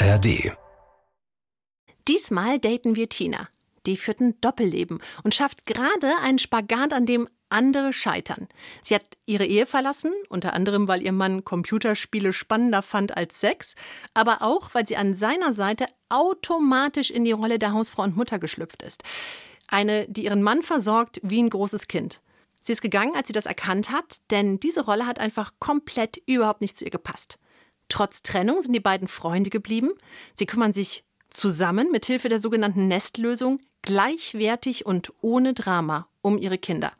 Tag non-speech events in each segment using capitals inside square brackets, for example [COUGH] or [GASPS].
ARD. Diesmal daten wir Tina. Die führt ein Doppelleben und schafft gerade einen Spagat, an dem andere scheitern. Sie hat ihre Ehe verlassen, unter anderem, weil ihr Mann Computerspiele spannender fand als Sex, aber auch, weil sie an seiner Seite automatisch in die Rolle der Hausfrau und Mutter geschlüpft ist. Eine, die ihren Mann versorgt wie ein großes Kind. Sie ist gegangen, als sie das erkannt hat, denn diese Rolle hat einfach komplett überhaupt nicht zu ihr gepasst. Trotz Trennung sind die beiden Freunde geblieben. Sie kümmern sich zusammen mit Hilfe der sogenannten Nestlösung gleichwertig und ohne Drama um ihre Kinder.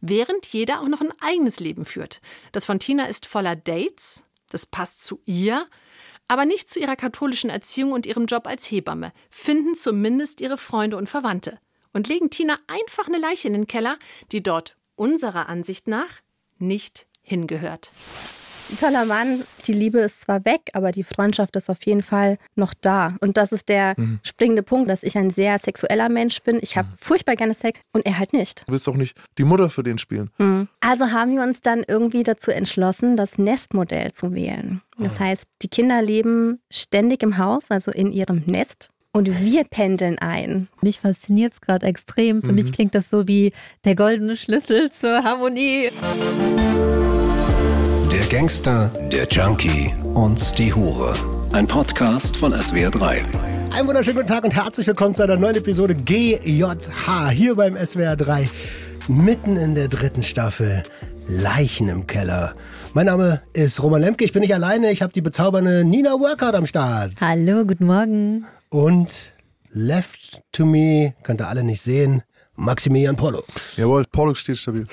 Während jeder auch noch ein eigenes Leben führt. Das von Tina ist voller Dates, das passt zu ihr, aber nicht zu ihrer katholischen Erziehung und ihrem Job als Hebamme, finden zumindest ihre Freunde und Verwandte und legen Tina einfach eine Leiche in den Keller, die dort unserer Ansicht nach nicht hingehört. Ein toller Mann, die Liebe ist zwar weg, aber die Freundschaft ist auf jeden Fall noch da. Und das ist der mhm. springende Punkt, dass ich ein sehr sexueller Mensch bin. Ich habe mhm. furchtbar gerne Sex und er halt nicht. Du willst doch nicht die Mutter für den spielen. Mhm. Also haben wir uns dann irgendwie dazu entschlossen, das Nestmodell zu wählen. Das ah. heißt, die Kinder leben ständig im Haus, also in ihrem Nest und wir pendeln ein. Mich fasziniert es gerade extrem. Für mhm. mich klingt das so wie der goldene Schlüssel zur Harmonie. Der Gangster, der Junkie und die Hure. Ein Podcast von SWR3. Einen wunderschönen guten Tag und herzlich willkommen zu einer neuen Episode GJH hier beim SWR3. Mitten in der dritten Staffel. Leichen im Keller. Mein Name ist Roman Lemke, ich bin nicht alleine, ich habe die bezaubernde Nina Workout am Start. Hallo, guten Morgen. Und left to me, könnt ihr alle nicht sehen, Maximilian Polo. Jawohl, Polo steht stabil.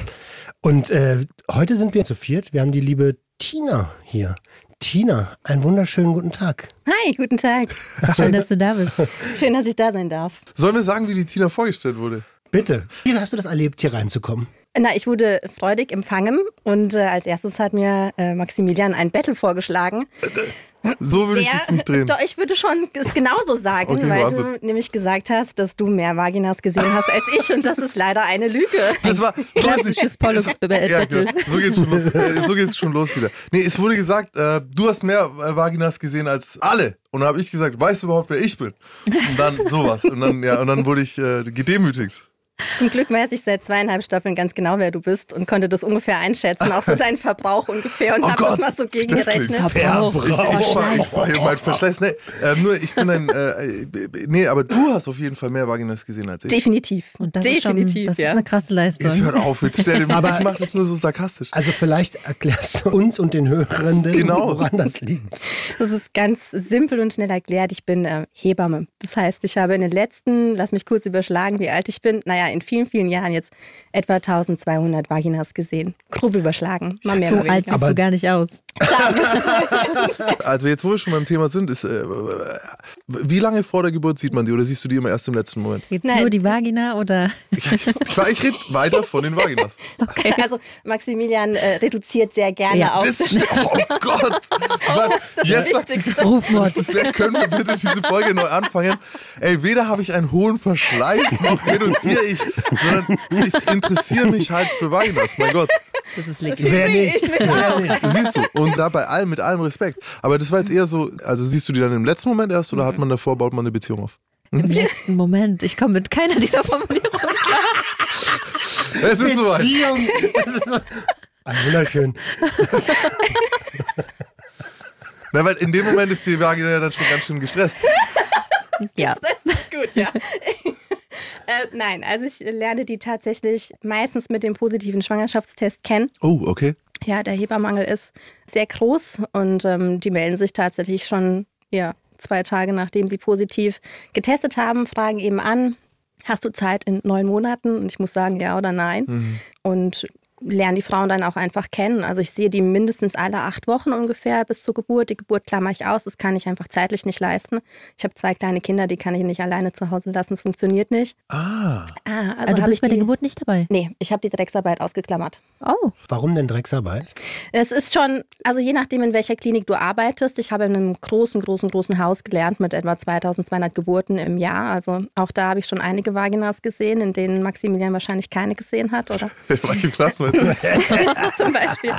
Und äh, heute sind wir zu viert. Wir haben die liebe Tina hier. Tina, einen wunderschönen guten Tag. Hi, guten Tag. Schön, dass du da bist. Schön, dass ich da sein darf. Sollen wir sagen, wie die Tina vorgestellt wurde? Bitte. Wie hast du das erlebt, hier reinzukommen? Na, ich wurde freudig empfangen und äh, als erstes hat mir äh, Maximilian ein Battle vorgeschlagen. So würde ich jetzt nicht drehen. Doch, ich würde schon es genauso sagen, okay, weil Wahnsinn. du nämlich gesagt hast, dass du mehr Vaginas gesehen hast als ich und das ist leider eine Lüge. Das war [LAUGHS] klassisches [LAUGHS] pollux ja, genau. So geht's schon los. Äh, so geht's schon los wieder. Nee, es wurde gesagt, äh, du hast mehr äh, Vaginas gesehen als alle. Und dann habe ich gesagt, weißt du überhaupt, wer ich bin? Und dann sowas. Und dann, ja, und dann wurde ich äh, gedemütigt. Zum Glück weiß ich seit zweieinhalb Staffeln ganz genau, wer du bist und konnte das ungefähr einschätzen, auch so [LAUGHS] deinen Verbrauch ungefähr und oh habe das mal so gegengerechnet. Verbrauch. Verbrauch. Ich, ich, ich, mein Verschleiß. Nee, äh, nur ich bin ein. Äh, nee, aber du hast auf jeden Fall mehr Vaginas gesehen als ich. Definitiv. Und das Definitiv. Ist schon, das ja. ist eine krasse Leistung. Jetzt hört auf, jetzt stell dir [LAUGHS] mal, ich mache das nur so sarkastisch. Also vielleicht erklärst du uns und den Hörenden, genau. woran das liegt. Das ist ganz simpel und schnell erklärt. Ich bin äh, Hebamme. Das heißt, ich habe in den letzten, lass mich kurz überschlagen, wie alt ich bin. Naja, in vielen, vielen Jahren jetzt etwa 1200 Vaginas gesehen. Grob überschlagen. Mal mehr, so alt siehst du gar nicht aus. [LAUGHS] also jetzt, wo wir schon beim Thema sind, ist, äh, wie lange vor der Geburt sieht man die oder siehst du die immer erst im letzten Moment? Jetzt Nein. nur die Vagina oder? ich, ich, ich rede weiter von den Vaginas. Okay. [LAUGHS] Also Maximilian äh, reduziert sehr gerne ja. auf. Das, oh Gott! [LAUGHS] Was, das jetzt Wichtigste. Rufmord. können wir bitte diese Folge neu anfangen? Ey, weder habe ich einen hohen Verschleiß, noch reduziere ich, sondern ich interessiere mich halt für Vaginas, mein Gott. Das ist legitim. Ich mich auch. Siehst du, und da bei allem, mit allem Respekt. Aber das war jetzt eher so, also siehst du die dann im letzten Moment erst oder hat man davor, baut man eine Beziehung auf? Hm? Im letzten Moment. Ich komme mit keiner dieser Formulierungen klar. Es ist soweit. Beziehung. So, ah, wunderschön. Na, weil in dem Moment ist die Vagina ja dann schon ganz schön gestresst. Ja. Das ist gut, ja. Äh, nein, also ich lerne die tatsächlich meistens mit dem positiven Schwangerschaftstest kennen. Oh, okay. Ja, der Hebermangel ist sehr groß und ähm, die melden sich tatsächlich schon ja, zwei Tage nachdem sie positiv getestet haben, fragen eben an, hast du Zeit in neun Monaten? Und ich muss sagen, ja oder nein. Mhm. Und lernen die Frauen dann auch einfach kennen. Also ich sehe die mindestens alle acht Wochen ungefähr bis zur Geburt. Die Geburt klammer ich aus, das kann ich einfach zeitlich nicht leisten. Ich habe zwei kleine Kinder, die kann ich nicht alleine zu Hause lassen, es funktioniert nicht. Ah. ah also, also du bist bei der Geburt nicht dabei? Nee, ich habe die Drecksarbeit ausgeklammert. Oh. Warum denn Drecksarbeit? Es ist schon, also je nachdem, in welcher Klinik du arbeitest. Ich habe in einem großen, großen, großen Haus gelernt mit etwa 2200 Geburten im Jahr. Also auch da habe ich schon einige Vaginas gesehen, in denen Maximilian wahrscheinlich keine gesehen hat, oder? [LAUGHS] Manche Klassen [LAUGHS] Zum Beispiel.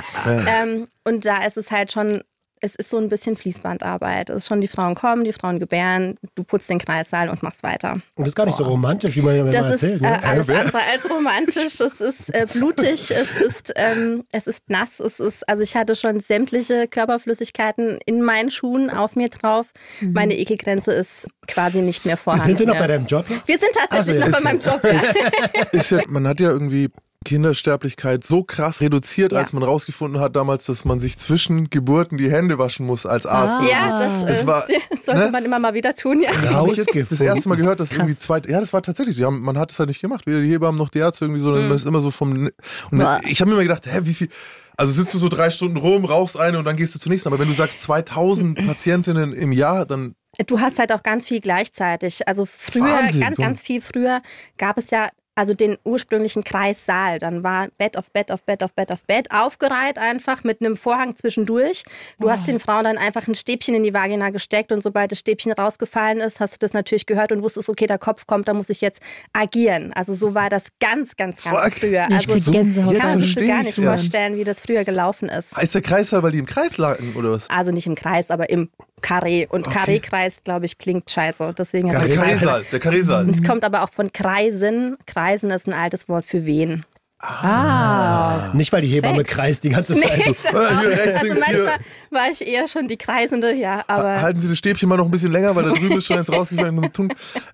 Ähm, und da ist es halt schon es ist so ein bisschen Fließbandarbeit. Es ist schon, die Frauen kommen, die Frauen gebären, du putzt den Kreissaal und machst weiter. Und das ist gar nicht so romantisch, wie man immer Das ist erzählt. äh, Ne? alles andere als romantisch. Es ist äh, blutig, es ist, ähm, es ist nass, es ist, also ich hatte schon sämtliche Körperflüssigkeiten in meinen Schuhen auf mir drauf. Meine Ekelgrenze ist quasi nicht mehr vorhanden. Sind wir noch ja. bei deinem Job jetzt? Wir sind tatsächlich Also, noch ist- bei meinem Job. Ja. [LAUGHS] Ist ja, man hat ja irgendwie Kindersterblichkeit so krass reduziert, Ja. als man rausgefunden hat damals, dass man sich zwischen Geburten die Hände waschen muss als Arzt. oder Ja, so. das, äh, war- [LAUGHS] sollte ne? man immer mal wieder tun, ja. Ich jetzt das Rausgefunden. erste Mal gehört, dass irgendwie zwei, ja, das war tatsächlich, haben, man hat es halt nicht gemacht, weder die Hebammen noch die Ärzte irgendwie so, man ist immer so vom, Boah. ich habe mir immer gedacht, hä, wie viel, also sitzt du so drei Stunden rum, rauchst eine und dann gehst du zur nächsten, aber wenn du sagst 2000 [LAUGHS] Patientinnen im Jahr, dann, Du hast halt auch ganz viel gleichzeitig. Also früher, Wahnsinn, ganz, ganz viel früher gab es ja also den ursprünglichen Kreissaal. Dann war Bett auf Bett auf Bett auf Bett auf Bett aufgereiht einfach mit einem Vorhang zwischendurch. Du hast den Frauen dann einfach ein Stäbchen in die Vagina gesteckt und sobald das Stäbchen rausgefallen ist, hast du das natürlich gehört und wusstest, okay, der Kopf kommt, da muss ich jetzt agieren. Also so war das ganz, ganz, ganz Fuck. früher. Ich Also kannst du versteh dir gar nicht ja. vorstellen, wie das früher gelaufen ist. heißt der Kreissaal, weil die im Kreis lagen oder was? Also nicht im Kreis, aber im Carré. Und Carré-Kreis, glaube ich, klingt scheiße. Deswegen Der man Kreis. Karreesaal, der Karreesaal. Es kommt aber auch von Kreisen. Kreisen ist ein altes Wort für Wehen. Ah. Nicht, weil die Hebamme Sex. kreist die ganze [LAUGHS] Zeit so. Äh, hier rechts, Also links, hier. manchmal war ich eher schon die Kreisende, ja, aber Halten Sie das Stäbchen mal noch ein bisschen länger, weil da drüben ist schon eins rausgefallen.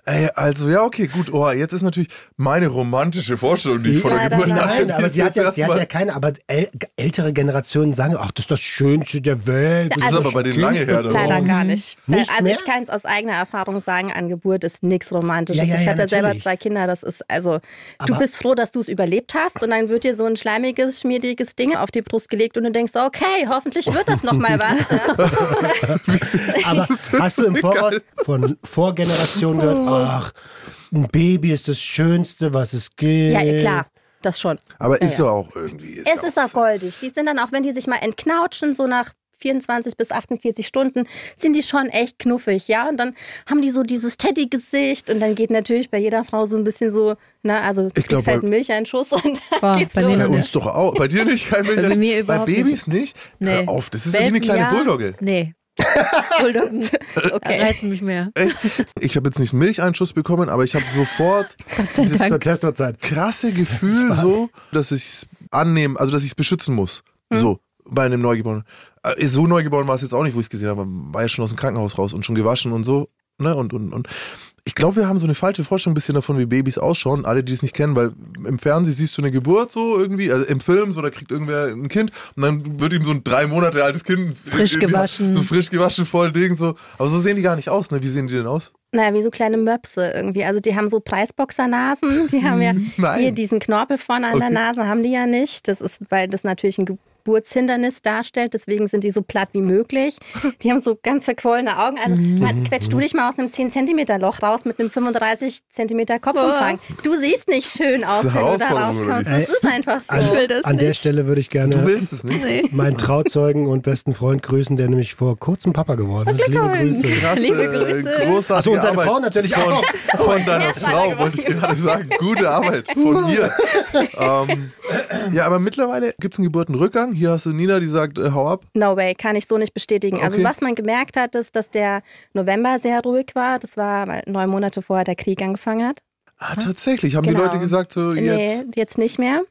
Ey, also ja, okay, gut. Oh, jetzt ist natürlich meine romantische Vorstellung, die ich vor der Leider Geburt nein. Nein, aber sie hat, jetzt ja, sie hat ja keine, aber äl ältere Generationen sagen, ach, das ist das Schönste der Welt. Das ist aber bei denen lange her. leider auch. gar nicht. Nicht also mehr? ich kann es aus eigener Erfahrung sagen, an Geburt ist nichts Romantisches. Ja, ja, ich ja, habe ja selber zwei Kinder, das ist also, du Aber- bist froh, dass du es überlebt hast und dann wird dir so ein schleimiges, schmieriges Ding auf die Brust gelegt und du denkst, okay, hoffentlich wird das nochmal was. [LAUGHS] Aber hast du im Voraus von Vorgenerationen gehört, ach, ein Baby ist das Schönste, was es gibt. ja, klar, das schon. Aber ist ja. ja auch irgendwie. Ist Es ja ist auch goldig. Die sind dann auch, wenn die sich mal entknautschen, so nach 24 bis 48 Stunden, sind die schon echt knuffig, ja. Und dann haben die so dieses Teddy-Gesicht und dann geht natürlich bei jeder Frau so ein bisschen so, na, also du Ich glaub, kriegst halt bei- Milcheinschuss und dann Boah, geht's bei mir los. Bei noch uns doch auch. Bei dir nicht? Kein Milch. Bei mir Bei überhaupt Babys nicht? Nee. Hör auf, das ist ja wie eine Welpen, kleine ja. Bulldogge. Nee. [LAUGHS] Bulldoggen Okay. reizen mich mehr. Echt? Ich habe jetzt nicht einen Milcheinschuss bekommen, aber ich habe sofort. [LAUGHS] Testorzeit. krasse Gefühl so, dass ich es annehmen, also dass ich es beschützen muss. So, bei einem Neugeborenen. Äh, So neugeboren war es jetzt auch nicht, wo ich es gesehen habe. War ja schon aus dem Krankenhaus raus und schon gewaschen und so. Ne? Und, und, und ich glaube, wir haben so eine falsche Vorstellung ein bisschen davon, wie Babys ausschauen. Alle, die es nicht kennen, weil im Fernsehen siehst du eine Geburt so irgendwie, also im Film, so da kriegt irgendwer ein Kind und dann wird ihm so ein drei Monate altes Kind Frisch gewaschen. So frisch gewaschen, voll Ding, so. Aber so sehen die gar nicht aus, ne? Wie sehen die denn aus? Naja, wie so kleine Möpse irgendwie. Also die haben so Preisboxernasen, die haben ja [LAUGHS] Nein. hier diesen Knorpel vorne an der Okay. Nase, haben die ja nicht. Das ist, weil das natürlich ein Geburtshindernis darstellt, deswegen sind die so platt wie möglich. Die haben so ganz verquollene Augen. Also man, quetsch du dich mal aus einem 10 cm Loch raus mit einem 35 cm Kopfumfang. Du siehst nicht schön aus, Das ist wenn du da rauskommst. Das ist einfach so. Also, will das an der nicht. Stelle würde ich gerne Du willst es nicht? Nee. [LAUGHS] meinen Trauzeugen und besten Freund grüßen, der nämlich vor kurzem Papa geworden ist. Liebe. Grüße. Krasse, Liebe Grüße. Großartige Achso, und seine Arbeit Frau natürlich von, auch. Von deiner Frau, wollte ich gerade sagen. Gute Arbeit von hier. [LAUGHS] ähm, ja, aber mittlerweile gibt es einen Geburtenrückgang. Hier hast du Nina, die sagt, äh, hau ab. No way, kann ich so nicht bestätigen. Also Okay. was man gemerkt hat, ist, dass der November sehr ruhig war. Das war, weil neun Monate vorher der Krieg angefangen hat. Ah, tatsächlich. Haben die Genau. Leute gesagt, so jetzt. Nee, jetzt nicht mehr.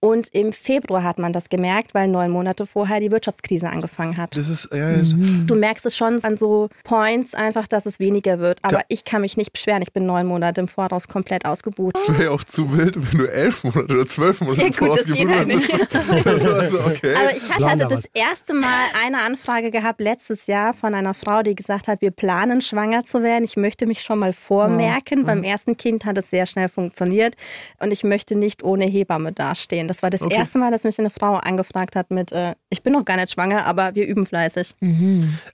Und im Februar hat man das gemerkt, weil neun Monate vorher die Wirtschaftskrise angefangen hat. Das ist, ja, Du merkst es schon an so Points einfach, dass es weniger wird. Aber Ja. ich kann mich nicht beschweren. Ich bin neun Monate im Voraus komplett ausgebucht. das wäre ja auch zu wild, wenn du elf Monate oder zwölf Monate Ja, im gut, Voraus das geht halt nicht. [LAUGHS] also, okay. Aber ich hatte, hatte da das erste Mal eine Anfrage gehabt letztes Jahr von einer Frau, die gesagt hat, wir planen schwanger zu werden. Ich möchte mich schon mal vormerken. Beim ersten Kind hat es sehr schnell funktioniert und ich möchte nicht ohne Hebamme dastehen. Das war das Okay. erste Mal, dass mich eine Frau angefragt hat mit, äh, ich bin noch gar nicht schwanger, aber wir üben fleißig.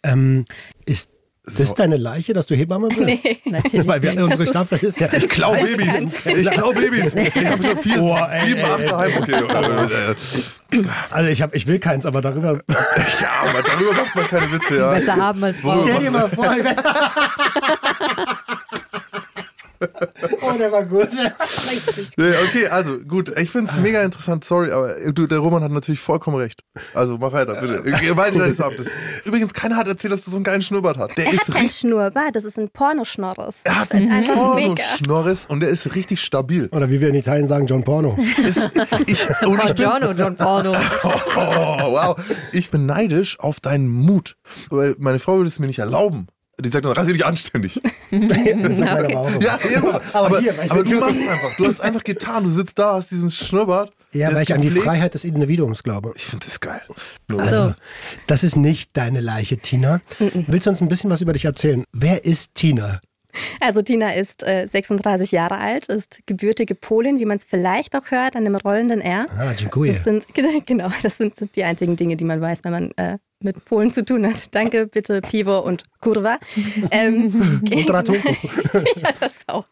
Ähm, ist das So. deine Leiche, dass du Hebamme bist? Nee. Natürlich. Weil wir, nicht. unsere Staffel ist ja. Ich klau Babys. Ich klau Babys. Ich habe schon vier, Boah, ey, sieben, acht ey. daheim. Okay. Also ich, hab, ich will keins, aber darüber. ja, aber darüber macht man keine Witze. Ja. Besser haben als brauchen. Stell dir mal vor, ich [LAUGHS] Oh, der war gut. Nee, okay, also gut, ich finde es mega interessant, sorry, aber du, der Roman hat natürlich vollkommen recht. Also mach weiter, bitte. Gewalt deines Amtes. Übrigens, keiner hat erzählt, dass du so einen geilen Schnurrbart hast. Der Er ist hat kein richtig Schnurrbart, das ist ein Pornoschnorres. Er hat Ich find einfach Porno mega. Schnorres und der ist richtig stabil. Oder wie wir in Italien sagen, John Porno. Ist, ich, und ich bin, Giorno, John Porno. [LAUGHS] oh, wow, ich bin neidisch auf deinen Mut. Weil meine Frau würde es mir nicht erlauben. Die sagt dann, rasier dich anständig. [LAUGHS] Das sagt man aber auch immer. Ja, immer. [LAUGHS] Aber Aber, hier, aber du machst einfach. Du hast einfach getan. Du sitzt da, hast diesen Schnurrbart. Ja, weil ich an die gepflegt. Freiheit des Individuums glaube. Ich finde das geil. Also, das ist nicht deine Leiche, Tina. Willst du uns ein bisschen was über dich erzählen? Wer ist Tina? Also Tina ist äh, 36 Jahre alt, ist gebürtige Polin, wie man es vielleicht auch hört an dem rollenden R. Ah, dziękuję. Das sind [LAUGHS] genau, das sind die einzigen Dinge, die man weiß, wenn man äh, mit Polen zu tun hat. Danke, bitte, Pivo und Kurva. Ähm, [LAUGHS] Und [LAUGHS] ja, das auch.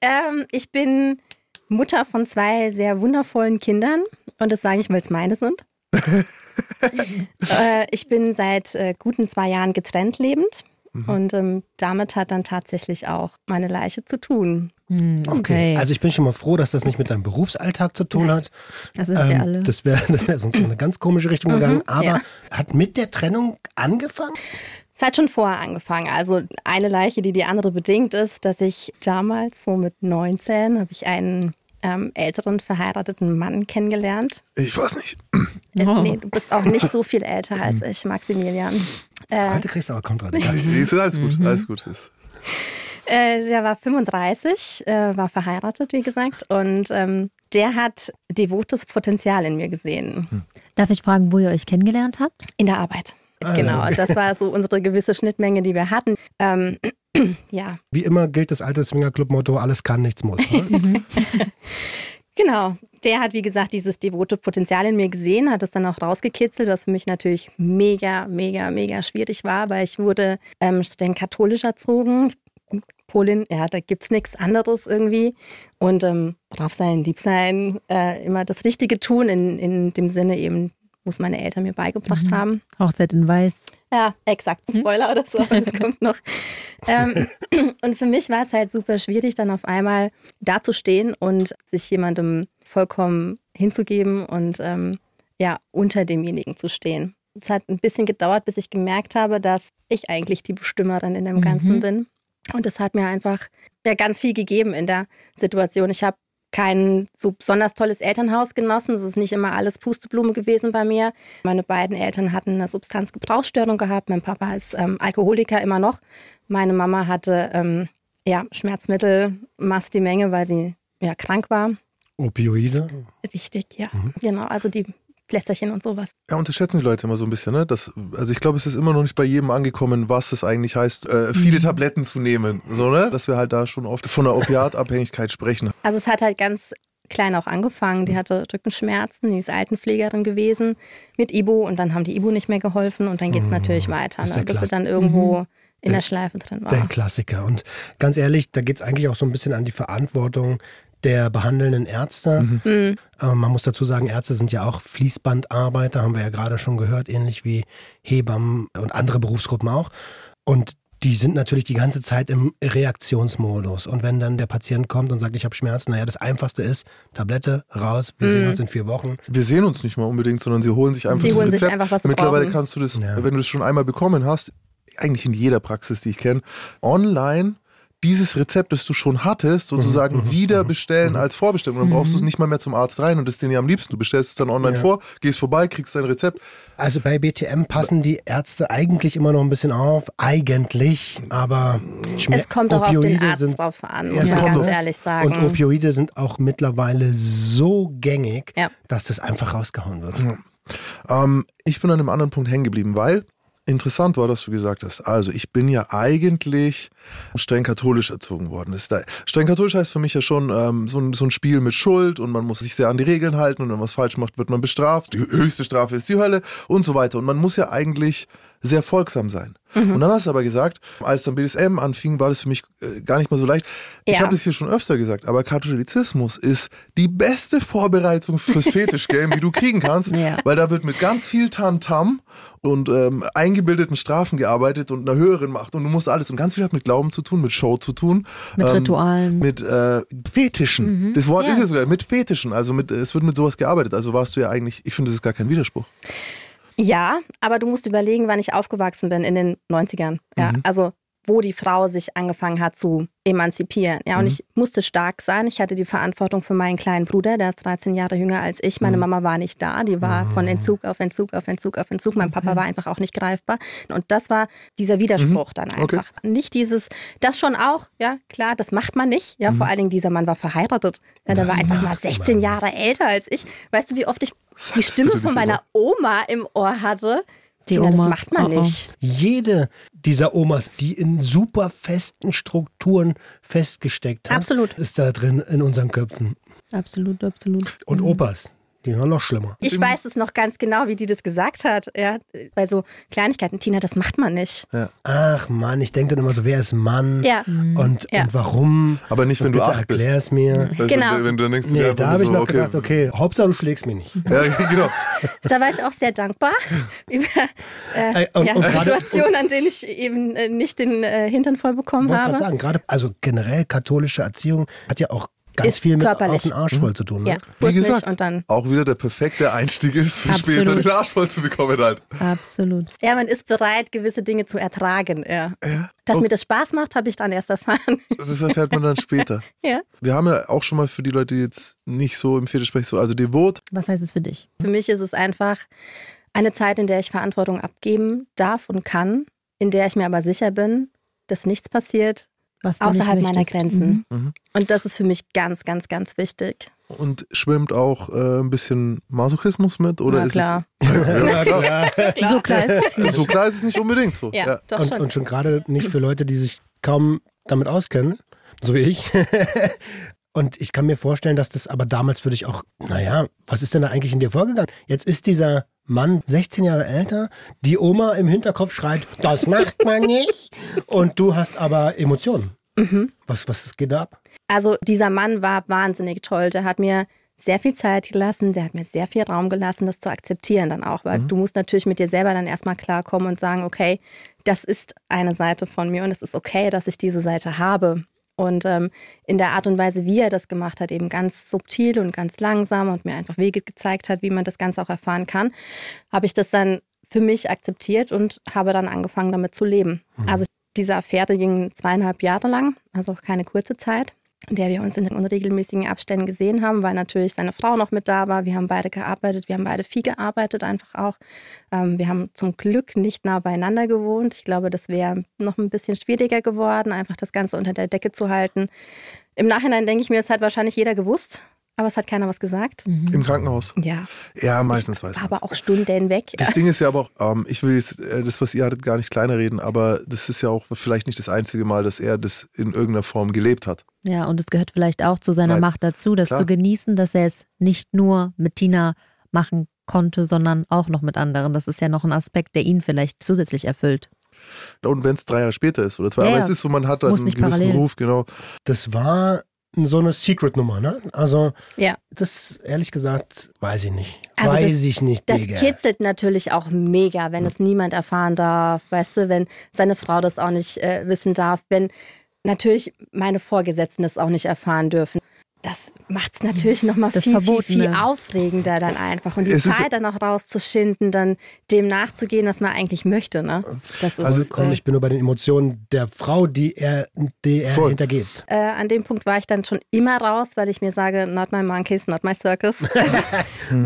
Ähm, ich bin Mutter von zwei sehr wundervollen Kindern und das sage ich, weil es meine sind. [LAUGHS] äh, ich bin seit äh, guten zwei Jahren getrennt lebend und ähm, damit hat dann tatsächlich auch meine Leiche zu tun. Hm, okay. Also ich bin schon mal froh, dass das nicht mit deinem Berufsalltag zu tun hat. das sind wir Ähm, alle. das wäre das wär sonst in eine ganz komische Richtung gegangen. Aber ja. hat mit der Trennung angefangen? Es hat schon vorher angefangen. Also eine Leiche, die die andere bedingt ist, dass ich damals so mit 19 habe ich einen ähm, älteren verheirateten Mann kennengelernt. Ich weiß nicht. Äh. Nee, du bist auch nicht so viel älter als ich, Maximilian. Äh, Heute kriegst du aber Kontradiktor. Ist alles gut, alles gut. Ist. Äh, der war 35, äh, war verheiratet, wie gesagt, und ähm, der hat devotes Potenzial in mir gesehen. Darf ich fragen, wo ihr euch kennengelernt habt? In der Arbeit. Ah, genau, das war so unsere gewisse Schnittmenge, die wir hatten. Ähm, [CLEARS THROAT] ja, Wie immer gilt das alte Swingerclub-Motto, alles kann, nichts muss. Ne? [LAUGHS] genau. Der hat, wie gesagt, dieses devote Potenzial in mir gesehen, hat es dann auch rausgekitzelt, was für mich natürlich mega, mega, mega schwierig war, weil ich wurde ähm, streng katholisch erzogen. Polin, ja, da gibt's nichts anderes irgendwie. Und ähm, brav sein, lieb sein, äh, immer das Richtige tun, in, in dem Sinne eben, wo es meine Eltern mir beigebracht haben. Hochzeit in Weiß. Ja, exakt. Spoiler oder so, aber das kommt noch. [LAUGHS] Ähm, [CLEARS THROAT] und für mich war es halt super schwierig, dann auf einmal dazustehen und sich jemandem vollkommen hinzugeben und ähm, ja, unter demjenigen zu stehen. Es hat ein bisschen gedauert, bis ich gemerkt habe, dass ich eigentlich die Bestimmerin in dem Ganzen bin. Und es hat mir einfach ja, ganz viel gegeben in der Situation. Ich habe kein so besonders tolles Elternhaus genossen. Es ist nicht immer alles Pusteblume gewesen bei mir. Meine beiden Eltern hatten eine Substanzgebrauchsstörung gehabt. Mein Papa ist ähm, Alkoholiker immer noch. Meine Mama hatte ähm, ja, Schmerzmittel, maß die Menge, weil sie ja krank war. Opioide. Richtig, ja. Genau, also die Plästerchen und sowas. Ja, unterschätzen die Leute immer so ein bisschen, ne? Das, also ich glaube, es ist immer noch nicht bei jedem angekommen, was es eigentlich heißt, äh, viele Tabletten zu nehmen. So, ne? Dass wir halt da schon oft von einer Opiatabhängigkeit sprechen. Also es hat halt ganz klein auch angefangen. Die hatte Rückenschmerzen, die ist Altenpflegerin gewesen mit Ibu und dann haben die Ibu nicht mehr geholfen und dann geht es natürlich weiter, das ist ne, der bis sie dann irgendwo in Der- der Schleife drin Der war. Klassiker. Und ganz ehrlich, da geht es eigentlich auch so ein bisschen an die Verantwortung der behandelnden Ärzte. Mhm. Aber man muss dazu sagen, Ärzte sind ja auch Fließbandarbeiter, haben wir ja gerade schon gehört, ähnlich wie Hebammen und andere Berufsgruppen auch. Und die sind natürlich die ganze Zeit im Reaktionsmodus. Und wenn dann der Patient kommt und sagt, ich habe Schmerzen, naja, das Einfachste ist, Tablette, raus, wir Mhm. sehen uns in vier Wochen. Wir sehen uns nicht mal unbedingt, sondern sie holen sich einfach Sie das holen sich Rezept. einfach, Mittlerweile brauchen. kannst du das, Ja. wenn du das schon einmal bekommen hast, eigentlich in jeder Praxis, die ich kenne, online dieses Rezept, das du schon hattest, sozusagen Mhm, wieder bestellen als Vorbestimmung. Dann brauchst du es nicht mal mehr zum Arzt rein und das ist dir ja am liebsten. Du bestellst es dann online Ja. vor, gehst vorbei, kriegst dein Rezept. Also bei BTM passen die Ärzte eigentlich immer noch ein bisschen auf, eigentlich, aber Schmer Es kommt auch auf den Opioide Arzt sind, drauf an, Ja, muss man kommt ganz ehrlich sagen. Und Opioide sind auch mittlerweile so gängig, Ja. dass das einfach rausgehauen wird. Ähm, ich bin an einem anderen Punkt hängen geblieben, weil interessant war, dass du gesagt hast, also ich bin ja eigentlich streng katholisch erzogen worden. Ist da, streng katholisch heißt für mich ja schon ähm, so, ein, so ein Spiel mit Schuld und man muss sich sehr an die Regeln halten und wenn man was falsch macht, wird man bestraft. Die höchste Strafe ist die Hölle und so weiter. Und man muss ja eigentlich sehr folgsam sein. Und dann hast du aber gesagt, als dann BDSM anfing, war das für mich äh, gar nicht mal so leicht. Ich Ja. habe das hier schon öfter gesagt, aber Katholizismus ist die beste Vorbereitung fürs [LAUGHS] Fetisch-Game, die du kriegen kannst, Ja. weil da wird mit ganz viel Tantam und ähm, eingebildeten Strafen gearbeitet und einer höheren Macht und du musst alles und ganz viel hat mit Glauben zu tun, mit Show zu tun, Mit ähm, Ritualen. mit äh, Fetischen. Das Wort Ja. ist ja sogar mit Fetischen, also mit es wird mit sowas gearbeitet. Also warst du ja eigentlich, ich finde, das ist gar kein Widerspruch. Ja, aber du musst überlegen, wann ich aufgewachsen bin in den 90ern. Ja, Mhm. also wo die Frau sich angefangen hat zu emanzipieren. Ja, und Mhm. ich musste stark sein. Ich hatte die Verantwortung für meinen kleinen Bruder, der ist 13 Jahre jünger als ich. Meine Mhm. Mama war nicht da. Die war von Entzug auf Entzug auf Entzug auf Entzug. Mein Papa war einfach auch nicht greifbar. Und das war dieser Widerspruch dann Mhm. Okay. einfach. Nicht dieses, das schon auch, ja, klar, das macht man nicht. Ja, Mhm. vor allen Dingen dieser Mann war verheiratet. Ja, der war einfach mal macht 16 man. Jahre älter als ich. Weißt du, wie oft ich die das Stimme von meiner Oma im Ohr hatte? Die Tina, das Omas, macht man oh, oh. nicht. Jede dieser Omas, die in super festen Strukturen festgesteckt hat, Absolut. ist da drin in unseren Köpfen. Absolut, absolut. Und Opas, die waren noch schlimmer. Ich weiß es noch ganz genau, wie die das gesagt hat. Ja, bei so Kleinigkeiten. Tina, das macht man nicht. Ach Mann, ich denke dann immer so, wer ist Mann? Ja. Und, Ja. und warum? Aber nicht, wenn und du bitte acht bist. erklär's mir. Also, Genau. Wenn du denkst, du Nee, da habe ich so, noch okay. gedacht, okay, Hauptsache du schlägst mich nicht. Ja, [LAUGHS] genau. Da war ich auch sehr dankbar [LAUGHS] über äh, und- ja, und Situationen, an denen ich eben äh, nicht den äh, Hintern voll bekommen Ich wollte habe. gerade sagen, gerade, also generell katholische Erziehung hat ja auch ganz Ist viel mit körperlich. auf den Arsch voll zu tun. Ne? Ja, Wie gesagt, und dann. auch wieder der perfekte Einstieg ist, für Absolut. später den Arsch voll zu bekommen halt. Absolut. Ja, man ist bereit, gewisse Dinge zu ertragen. Ja. Ja. Dass Oh, mir das Spaß macht, habe ich dann erst erfahren. [LAUGHS] das erfährt man dann später. [LAUGHS] ja. Wir haben ja auch schon mal für die Leute, die jetzt nicht so im Fetischsprech so, also devot, Was heißt es für dich? Für mich ist es einfach eine Zeit, in der ich Verantwortung abgeben darf und kann, in der ich mir aber sicher bin, dass nichts passiert außerhalb nicht meiner. Grenzen. Mhm. Und das ist für mich ganz, ganz, ganz wichtig. und schwimmt auch äh, ein bisschen Masochismus mit? Oder Na ist klar. es. [LAUGHS] ja, klar. [LAUGHS] Mhm. So klar ist das nicht. So klar ist es nicht unbedingt so. Ja, doch Und, schon. und schon gerade nicht für Leute, die sich kaum damit auskennen, so wie ich. [LAUGHS] Und ich kann mir vorstellen, dass das aber damals für dich auch, naja, was ist denn da eigentlich in dir vorgegangen? Jetzt ist dieser Mann 16 Jahre älter, die Oma im Hinterkopf schreit, das macht man nicht. Und du hast aber Emotionen. Mhm. Was, was geht da ab? Also dieser Mann war wahnsinnig toll. Der hat mir sehr viel Zeit gelassen, der hat mir sehr viel Raum gelassen, das zu akzeptieren dann auch. Weil du musst natürlich mit dir selber dann erstmal klarkommen und sagen, okay, das ist eine Seite von mir und es ist okay, dass ich diese Seite habe. Und ähm, in der Art und Weise, wie er das gemacht hat, eben ganz subtil und ganz langsam und mir einfach Wege gezeigt hat, wie man das Ganze auch erfahren kann, habe ich das dann für mich akzeptiert und habe dann angefangen, damit zu leben. Also diese Affäre ging zweieinhalb Jahre lang, also keine kurze Zeit, der wir uns in den unregelmäßigen Abständen gesehen haben, weil natürlich seine Frau noch mit da war. Wir haben beide gearbeitet, wir haben beide viel gearbeitet einfach auch. Ähm, wir haben zum Glück nicht nah beieinander gewohnt. Ich glaube, das wäre noch ein bisschen schwieriger geworden, einfach das Ganze unter der Decke zu halten. Im Nachhinein denke ich mir, es hat wahrscheinlich jeder gewusst, aber es hat keiner was gesagt. Im Krankenhaus. Ja, Ja, meistens ich weiß war man aber auch Stunden weg. Das Ding ist ja aber auch, ähm, ich will jetzt äh, das, was ihr hattet, gar nicht kleiner reden, aber das ist ja auch vielleicht nicht das einzige Mal, dass er das in irgendeiner Form gelebt hat. Ja, und es gehört vielleicht auch zu seiner Weil- Macht dazu, das klar. zu genießen, dass er es nicht nur mit Tina machen konnte, sondern auch noch mit anderen. Das ist ja noch ein Aspekt, der ihn vielleicht zusätzlich erfüllt. Und wenn es drei Jahre später ist oder zwei, Ja, aber es ist so, man hat einen nicht gewissen parallel. Ruf, genau. Das war so eine Secret-Nummer, ne? Also, Ja. das ehrlich gesagt, weiß ich nicht. Also weiß das- ich nicht, Das Digga. kitzelt natürlich auch mega, wenn es niemand erfahren darf, weißt du, wenn seine Frau das auch nicht äh, wissen darf, wenn natürlich meine Vorgesetzten das auch nicht erfahren dürfen. Das macht es natürlich nochmal Das viel, viel, viel Verbotene. aufregender dann einfach. Und die Es Zeit dann auch rauszuschinden, dann dem nachzugehen, was man eigentlich möchte. Ne? Das ist, Also komm, äh, ich bin nur bei den Emotionen der Frau, die er, die er Voll. hintergeht. äh, an dem Punkt war ich dann schon immer raus, weil ich mir sage, not my monkeys, not my circus. [LAUGHS] Also, wenn,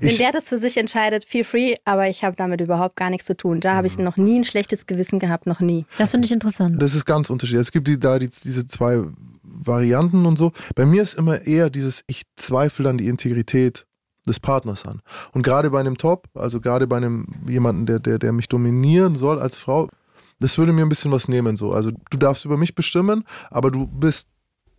wenn Ich- der das für sich entscheidet, feel free, aber ich habe damit überhaupt gar nichts zu tun. Da habe ich noch nie ein schlechtes Gewissen gehabt, noch nie. Das finde ich interessant. Das ist ganz unterschiedlich. Es gibt die, da die, diese zwei Varianten und so. Bei mir ist immer eher dieses, ich zweifle an die Integrität des Partners an. Und gerade bei einem Top, also gerade bei einem jemanden, der, der, der mich dominieren soll als Frau, das würde mir ein bisschen was nehmen. So. Also du darfst über mich bestimmen, aber du bist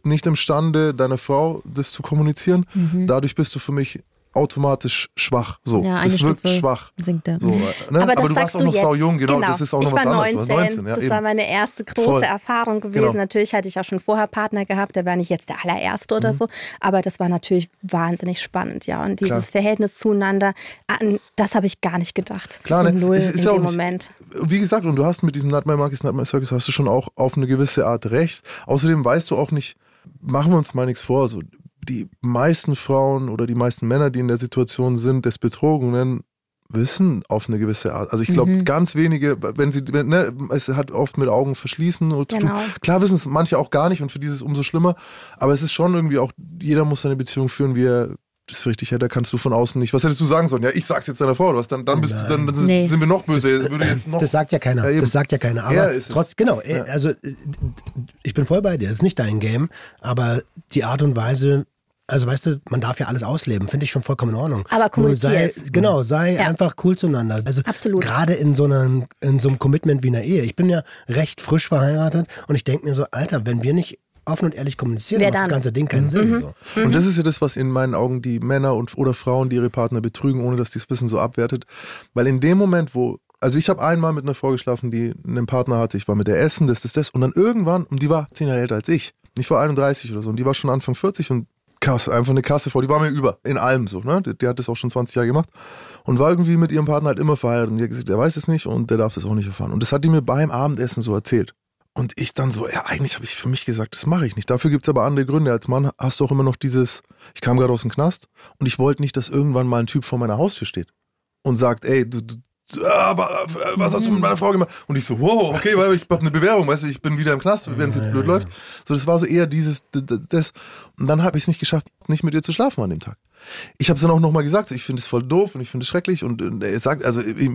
nicht imstande, deiner Frau das zu kommunizieren. Dadurch bist du für mich automatisch schwach. So, Ja, eine es wirkt Stufe schwach. sinkt er. So, äh, ne? Aber, Aber, du sagst warst auch noch jetzt. sau jung, genau, Das ist auch ich noch was war anderes. 19, Du warst 19 ja, das eben. war meine erste große Voll. Erfahrung gewesen. Genau. Natürlich hatte ich auch schon vorher Partner gehabt, der war nicht jetzt der allererste oder Mhm. so, aber das war natürlich wahnsinnig spannend, ja. Und dieses Klar. Verhältnis zueinander, an das habe ich gar nicht gedacht. Klar, so ne? null Es ist in ja auch dem nicht- Moment. Wie gesagt, und du hast mit diesem Not My Monkeys, Not My Circus, hast du schon auch auf eine gewisse Art recht. Außerdem weißt du auch nicht, machen wir uns mal nichts vor, so die meisten Frauen oder die meisten Männer, die in der Situation sind des Betrogenen, wissen auf eine gewisse Art. Also ich glaube, Mhm. ganz wenige, wenn sie, wenn, ne, es hat oft mit Augen verschließen oder zu Genau. tun. Klar wissen es manche auch gar nicht und für dieses umso schlimmer. Aber es ist schon irgendwie auch, jeder muss seine Beziehung führen, wie er das für richtig hält. Da kannst du von außen nicht. Was hättest du sagen sollen? Ja, ich sag's jetzt deiner Frau oder was? Dann, dann bist du, dann, dann Nee. sind wir noch böse. Würde jetzt noch Das sagt ja keiner. Ja, das sagt ja keiner. Er Aber es. trotz, genau, Ja. also äh, ich bin voll bei dir. Das ist nicht dein Game, aber die Art und Weise, also weißt du, man darf ja alles ausleben, finde ich schon vollkommen in Ordnung. Aber kommunizier's. genau, sei Ja. einfach cool zueinander. Also Absolut. gerade in so einem in so einem Commitment wie einer Ehe. Ich bin ja recht frisch verheiratet und ich denke mir so, Alter, wenn wir nicht offen und ehrlich kommunizieren, Wer macht das ganze Ding keinen Sinn. So. Und das ist ja das, was in meinen Augen die Männer und oder Frauen, die ihre Partner betrügen, ohne dass die es wissen, so abwertet. Weil in dem Moment, wo, also ich habe einmal mit einer Frau geschlafen, die einen Partner hatte, ich war mit der Essen, das, das, das, und dann irgendwann, und die war zehn Jahre älter als ich, nicht vor 31 oder so, und die war schon Anfang 40 und krass, einfach eine krasse Frau, die war mir über, in allem so, ne? Die, die hat das auch schon 20 Jahre gemacht und war irgendwie mit ihrem Partner halt immer verheiratet und die hat gesagt, der weiß es nicht und der darf das auch nicht erfahren. Und das hat die mir beim Abendessen so erzählt. Und ich dann so, ja, eigentlich habe ich für mich gesagt, das mache ich nicht. Dafür gibt es aber andere Gründe. Als Mann hast du auch immer noch dieses, ich kam gerade aus dem Knast und ich wollte nicht, dass irgendwann mal ein Typ vor meiner Haustür steht und sagt, ey, du, du ah, wa- was hast du mit meiner Frau gemacht? Und ich so, wow, okay, weil ich habe eine Bewährung, weißt du, ich bin wieder im Knast, wenn es jetzt blöd läuft. So, das war so eher dieses, das. Und dann habe ich es nicht geschafft, nicht mit ihr zu schlafen an dem Tag. Ich habe es dann auch nochmal gesagt, so, ich finde es voll doof und ich finde es schrecklich und, und er sagt, also ich,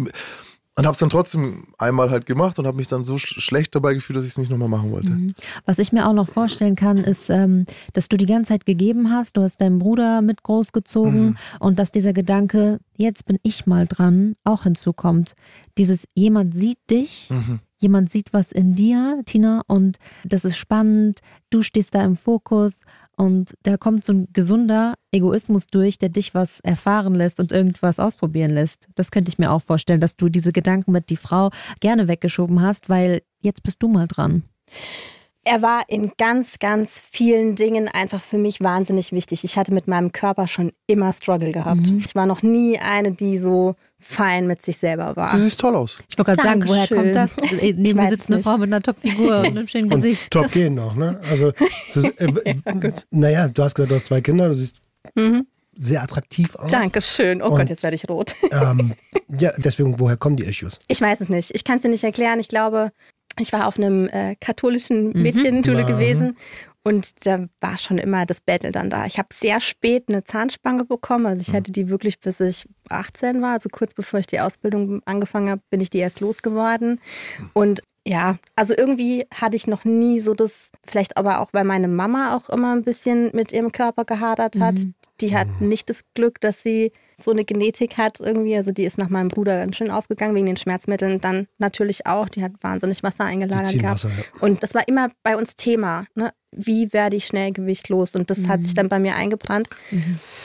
und habe es dann trotzdem einmal halt gemacht und habe mich dann so sch schlecht dabei gefühlt, dass ich es nicht nochmal machen wollte. Was ich mir auch noch vorstellen kann, ist, ähm, dass du die ganze Zeit gegeben hast, du hast deinen Bruder mit großgezogen Mhm. und dass dieser Gedanke, jetzt bin ich mal dran, auch hinzukommt. Dieses, jemand sieht dich, Mhm. jemand sieht was in dir, Tina, und das ist spannend, du stehst da im Fokus und da kommt so ein gesunder Egoismus durch, der dich was erfahren lässt und irgendwas ausprobieren lässt. Das könnte ich mir auch vorstellen, dass du diese Gedanken mit die Frau gerne weggeschoben hast, weil jetzt bist du mal dran. Er war in ganz, ganz vielen Dingen einfach für mich wahnsinnig wichtig. Ich hatte mit meinem Körper schon immer Struggle gehabt. Mhm. Ich war noch nie eine, die so fein mit sich selber war. Du siehst toll aus. Ich wollte gerade sagen, woher kommt das? Äh, Neben mir sitzt eine nicht. Frau mit einer Top-Figur und einem schönen Und Gesicht. top gehen noch, ne? Also, [LAUGHS] so, äh, naja, du hast gesagt, du hast zwei Kinder, du siehst sehr attraktiv aus. Dankeschön. Oh Und- Gott, jetzt werde ich rot. Ähm, ja, deswegen, woher kommen die Issues? Ich weiß es nicht. Ich kann es dir nicht erklären. Ich glaube, ich war auf einem äh, katholischen Mädchenschule Mhm. gewesen und da war schon immer das Battle dann da. Ich habe sehr spät eine Zahnspange bekommen. Also ich hatte die wirklich bis ich 18 war. Also kurz bevor ich die Ausbildung angefangen habe, bin ich die erst losgeworden. Und ja, also irgendwie hatte ich noch nie so das, vielleicht aber auch, weil meine Mama auch immer ein bisschen mit ihrem Körper gehadert hat. Die hat nicht das Glück, dass sie so eine Genetik hat irgendwie. Also die ist nach meinem Bruder ganz schön aufgegangen wegen den Schmerzmitteln. Dann natürlich auch, die hat wahnsinnig Wasser eingelagert gehabt. Wasser. Ja. Und das war immer bei uns Thema. Ne? Wie werde ich schnell gewichtlos? Und das hat sich dann bei mir eingebrannt.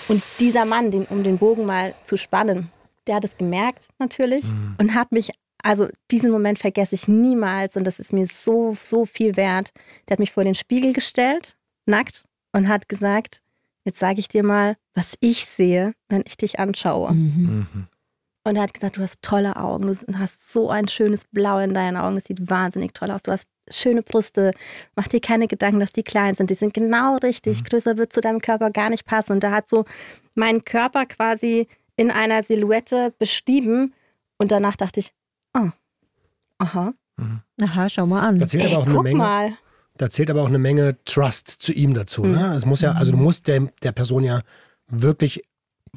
Und dieser Mann, den, um den Bogen mal zu spannen, der hat es gemerkt natürlich und hat mich, also diesen Moment vergesse ich niemals und das ist mir so, so viel wert. Der hat mich vor den Spiegel gestellt, nackt, und hat gesagt, jetzt sage ich dir mal, was ich sehe, wenn ich dich anschaue. Mhm. Mhm. Und er hat gesagt, du hast tolle Augen, du hast so ein schönes Blau in deinen Augen, das sieht wahnsinnig toll aus. Du hast schöne Brüste, mach dir keine Gedanken, dass die klein sind, die sind genau richtig, größer wird zu deinem Körper gar nicht passen. Und da hat so meinen Körper quasi in einer Silhouette beschrieben und danach dachte ich, oh, aha, Aha, schau mal an. Da zählt ey, aber auch eine guck Menge. mal. Da zählt aber auch eine Menge Trust zu ihm dazu. Mhm. Ne? Es muss ja, also du musst der, der Person ja wirklich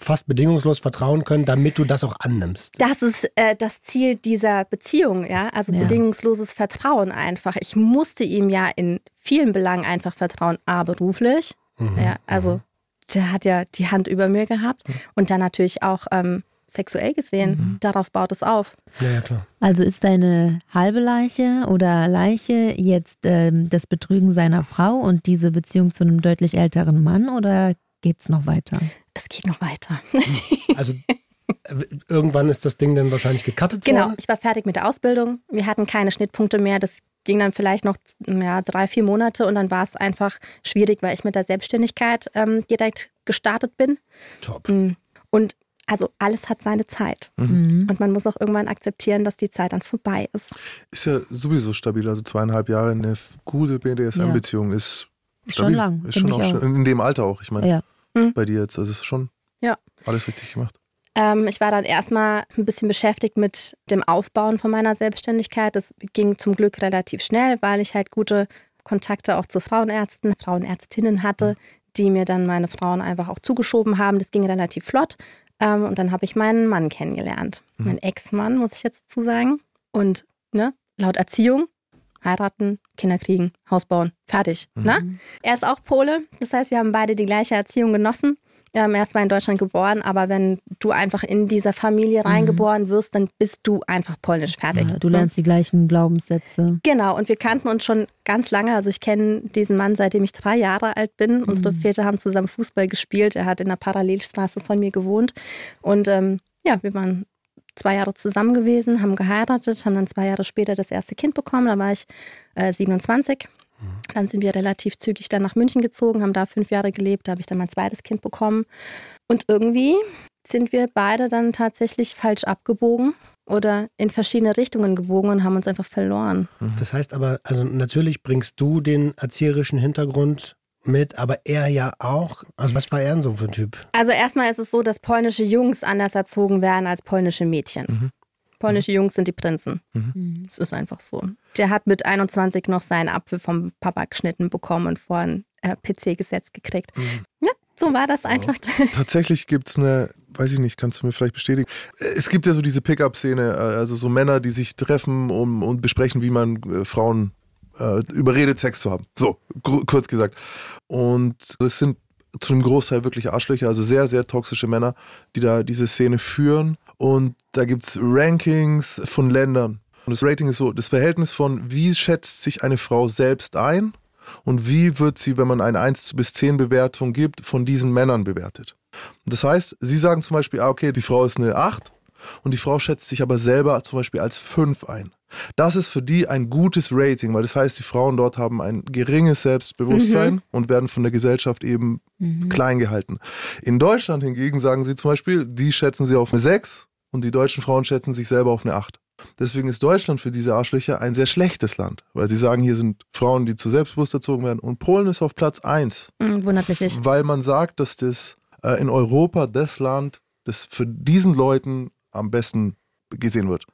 fast bedingungslos vertrauen können, damit du das auch annimmst. Das ist äh, das Ziel dieser Beziehung, ja. Also Ja. bedingungsloses Vertrauen einfach. Ich musste ihm ja in vielen Belangen einfach vertrauen, a beruflich. Mhm. Ja, also der hat ja die Hand über mir gehabt und dann natürlich auch ähm, sexuell gesehen. Darauf baut es auf. Ja, ja, klar. Also ist deine halbe Leiche oder Leiche jetzt ähm, das Betrügen seiner Frau und diese Beziehung zu einem deutlich älteren Mann oder geht's noch weiter? es geht noch weiter. Also äh, irgendwann ist das Ding dann wahrscheinlich gecuttet Genau, worden. ich war fertig mit der Ausbildung. Wir hatten keine Schnittpunkte mehr. Das ging dann vielleicht noch ja, drei, vier Monate und dann war es einfach schwierig, weil ich mit der Selbstständigkeit ähm, direkt gestartet bin. Top. Mm. Und also alles hat seine Zeit. Mhm. Und man muss auch irgendwann akzeptieren, dass die Zeit dann vorbei ist. Ist ja sowieso stabil. Also zweieinhalb Jahre eine gute BDSM-Beziehung ist Schon stabil. lang, Ist schon ich auch, auch. schon- in dem Alter auch. Ich meine, Ja. bei dir jetzt. Also es ist schon Ja. alles richtig gemacht. Ähm, ich war dann erstmal ein bisschen beschäftigt mit dem Aufbauen von meiner Selbstständigkeit. Das ging zum Glück relativ schnell, weil ich halt gute Kontakte auch zu Frauenärzten, Frauenärztinnen hatte, die mir dann meine Frauen einfach auch zugeschoben haben. Das ging relativ flott. Ähm, und dann habe ich meinen Mann kennengelernt. Mein Ex-Mann, muss ich jetzt dazu sagen. Und ne, laut Erziehung, heiraten, Kinder kriegen, Haus bauen, fertig. Ne? Er ist auch Pole. Das heißt, wir haben beide die gleiche Erziehung genossen. Ähm, er ist zwar in Deutschland geboren, aber wenn du einfach in dieser Familie reingeboren wirst, dann bist du einfach polnisch fertig. Ja, du lernst die gleichen Glaubenssätze. Genau, und wir kannten uns schon ganz lange. Also ich kenne diesen Mann, seitdem ich drei Jahre alt bin. Unsere Väter haben zusammen Fußball gespielt. Er hat in der Parallelstraße von mir gewohnt. Und ähm, ja, wir waren zwei Jahre zusammen gewesen, haben geheiratet, haben dann zwei Jahre später das erste Kind bekommen. Da war ich äh, 27. Dann sind wir relativ zügig dann nach München gezogen, haben da fünf Jahre gelebt. Da habe ich dann mein zweites Kind bekommen. Und irgendwie sind wir beide dann tatsächlich falsch abgebogen oder in verschiedene Richtungen gebogen und haben uns einfach verloren. Das heißt aber, also natürlich bringst du den erzieherischen Hintergrund mit, aber er ja auch. Also was war er denn so für ein Typ? Also erstmal ist es so, dass polnische Jungs anders erzogen werden als polnische Mädchen. Polnische Jungs sind die Prinzen. Das ist einfach so. Der hat mit 21 noch seinen Apfel vom Papa geschnitten bekommen und vor ein äh, PC-Gesetz gekriegt. Ja, so war das einfach. [LAUGHS] Tatsächlich gibt es eine, weiß ich nicht, kannst du mir vielleicht bestätigen. Es gibt ja so diese Pickup-Szene, äh, also so Männer, die sich treffen um, und besprechen, wie man äh, Frauen äh, überredet, Sex zu haben. So, kurz gesagt. Und es sind zu einem Großteil wirklich Arschlöcher, also sehr, sehr toxische Männer, die da diese Szene führen. Und da gibt es Rankings von Ländern. Und das Rating ist so, das Verhältnis von, wie schätzt sich eine Frau selbst ein und wie wird sie, wenn man eine 1 bis 10 Bewertung gibt, von diesen Männern bewertet. Das heißt, sie sagen zum Beispiel, ah, okay, die Frau ist eine 8 und die Frau schätzt sich aber selber zum Beispiel als 5 ein. Das ist für die ein gutes Rating, weil das heißt, die Frauen dort haben ein geringes Selbstbewusstsein und werden von der Gesellschaft eben klein gehalten. In Deutschland hingegen sagen sie zum Beispiel, die schätzen sie auf eine 6 und die deutschen Frauen schätzen sich selber auf eine 8. Deswegen ist Deutschland für diese Arschlöcher ein sehr schlechtes Land, weil sie sagen, hier sind Frauen, die zu selbstbewusst erzogen werden und Polen ist auf Platz 1, Hm, Wundert mich nicht. weil man sagt, dass das äh, in Europa das Land, das für diesen Leuten am besten gesehen wird.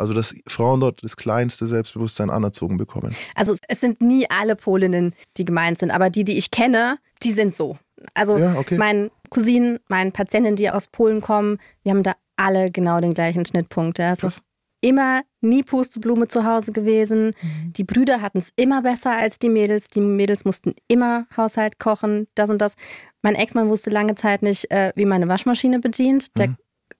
Also dass Frauen dort das kleinste Selbstbewusstsein anerzogen bekommen. Also es sind nie alle Polinnen, die gemeint sind, aber die, die ich kenne, die sind so. Also Ja, okay. meinen Cousinen, meinen Patientinnen, die aus Polen kommen, wir haben da alle genau den gleichen Schnittpunkt. Ja. Es Krass. ist immer nie Pusteblume zu Hause gewesen. Die Brüder hatten es immer besser als die Mädels. Die Mädels mussten immer Haushalt kochen, das und das. Mein Ex-Mann wusste lange Zeit nicht, äh, wie man eine Waschmaschine bedient. Der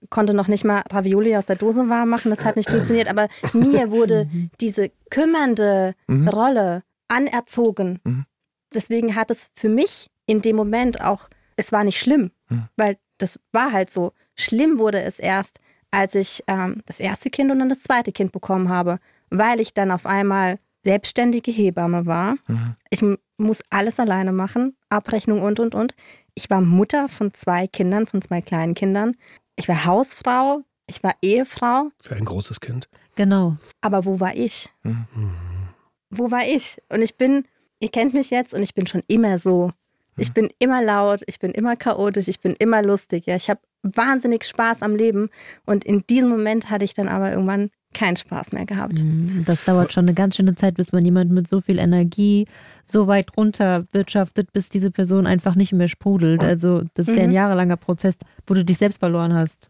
konnte noch nicht mal Ravioli aus der Dose warm machen. Das hat nicht funktioniert. Aber mir wurde diese kümmernde Rolle anerzogen. Deswegen hat es für mich in dem Moment auch, es war nicht schlimm, weil das war halt so. Schlimm wurde es erst, als ich ähm, das erste Kind und dann das zweite Kind bekommen habe, weil ich dann auf einmal selbstständige Hebamme war. Ich m- muss alles alleine machen, Abrechnung und, und, und. Ich war Mutter von zwei Kindern, von zwei kleinen Kindern. Ich war Hausfrau, ich war Ehefrau. Für ein großes Kind. Genau. Aber wo war ich? Wo war ich? Und ich bin, ihr kennt mich jetzt und ich bin schon immer so. Ich bin immer laut, ich bin immer chaotisch, ich bin immer lustig. Ja, ich habe wahnsinnig Spaß am Leben und in diesem Moment hatte ich dann aber irgendwann keinen Spaß mehr gehabt. Mhm. Das dauert schon eine ganz schöne Zeit, bis man jemand mit so viel Energie so weit runter wirtschaftet, bis diese Person einfach nicht mehr sprudelt. Also das ist ja ein jahrelanger Prozess, wo du dich selbst verloren hast.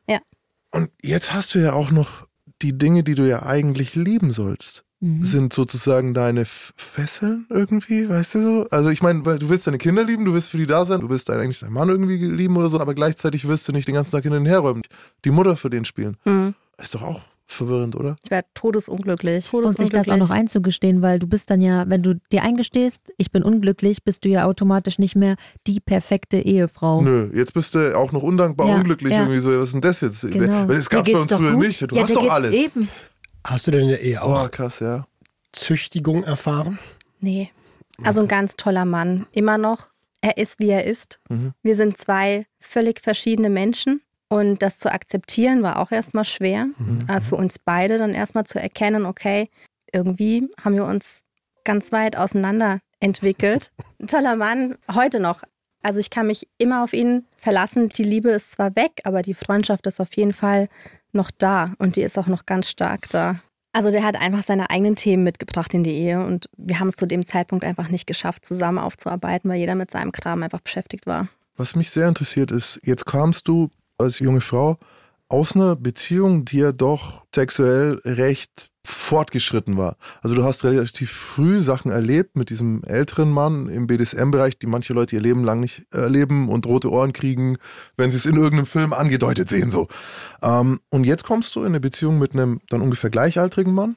Und jetzt hast du ja auch noch die Dinge, die du ja eigentlich lieben sollst. Sind sozusagen deine Fesseln irgendwie, weißt du so? Also ich meine, weil du willst deine Kinder lieben, du willst für die da sein, du willst dein, eigentlich deinen Mann irgendwie lieben oder so, aber gleichzeitig wirst du nicht den ganzen Tag hin und her räumen. Die Mutter für den spielen. Mhm. Das ist doch auch verwirrend, oder? Ich wäre todesunglücklich. Und sich das auch noch einzugestehen, weil du bist dann ja, wenn du dir eingestehst, ich bin unglücklich, bist du ja automatisch nicht mehr die perfekte Ehefrau. Nö, jetzt bist du auch noch undankbar Ja, unglücklich. ja. Irgendwie so, was ist denn das jetzt? Genau. Weil das gab Dir bei uns früher gut. nicht. Du Ja, hast doch geht- alles. Eben. Hast du denn in der Ehe Oh, auch krass, ja. Züchtigung erfahren? Nee. Also ein ganz toller Mann. Immer noch. Er ist, wie er ist. Mhm. Wir sind zwei völlig verschiedene Menschen. Und das zu akzeptieren war auch erstmal schwer. Mhm. Äh, für uns beide dann erstmal zu erkennen, okay, irgendwie haben wir uns ganz weit auseinander entwickelt. [LAUGHS] Ein toller Mann, heute noch. Also ich kann mich immer auf ihn verlassen. Die Liebe ist zwar weg, aber die Freundschaft ist auf jeden Fall noch da und die ist auch noch ganz stark da. Also der hat einfach seine eigenen Themen mitgebracht in die Ehe und wir haben es zu dem Zeitpunkt einfach nicht geschafft, zusammen aufzuarbeiten, weil jeder mit seinem Kram einfach beschäftigt war. Was mich sehr interessiert ist, jetzt kamst du als junge Frau aus einer Beziehung, die ja doch sexuell recht fortgeschritten war. Also du hast relativ früh Sachen erlebt mit diesem älteren Mann im BDSM-Bereich, die manche Leute ihr Leben lang nicht erleben und rote Ohren kriegen, wenn sie es in irgendeinem Film angedeutet sehen. So. Ähm, und jetzt kommst du in eine Beziehung mit einem dann ungefähr gleichaltrigen Mann,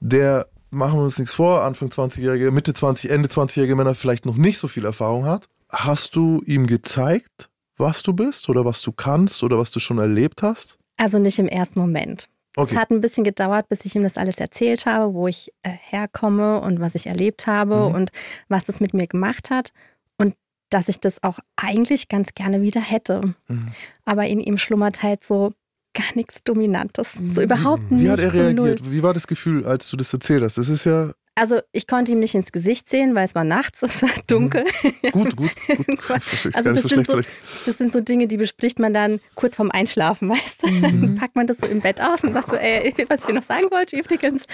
der, machen wir uns nichts vor, Anfang 20-Jährige, Mitte 20, Ende 20-Jährige Männer vielleicht noch nicht so viel Erfahrung hat. Hast du ihm gezeigt, was du bist oder was du kannst oder was du schon erlebt hast? Also nicht im ersten Moment. Okay. Es hat ein bisschen gedauert, bis ich ihm das alles erzählt habe, wo ich äh, herkomme und was ich erlebt habe Mhm. und was das mit mir gemacht hat. Und dass ich das auch eigentlich ganz gerne wieder hätte. Mhm. Aber in ihm schlummert halt so gar nichts Dominantes. So überhaupt nicht. Wie hat er reagiert? Wie war das Gefühl, als du das erzählt hast? Das ist ja Also ich konnte ihm nicht ins Gesicht sehen, weil es war nachts, [LAUGHS] es war dunkel. gut, gut, [LAUGHS] gut. Ich Also das so sind so, das sind so Dinge, die bespricht man dann kurz vorm Einschlafen, [LAUGHS] weißt du? Mhm. Packt man das so im Bett aus und sagt so, ey, was ich noch sagen wollte übrigens.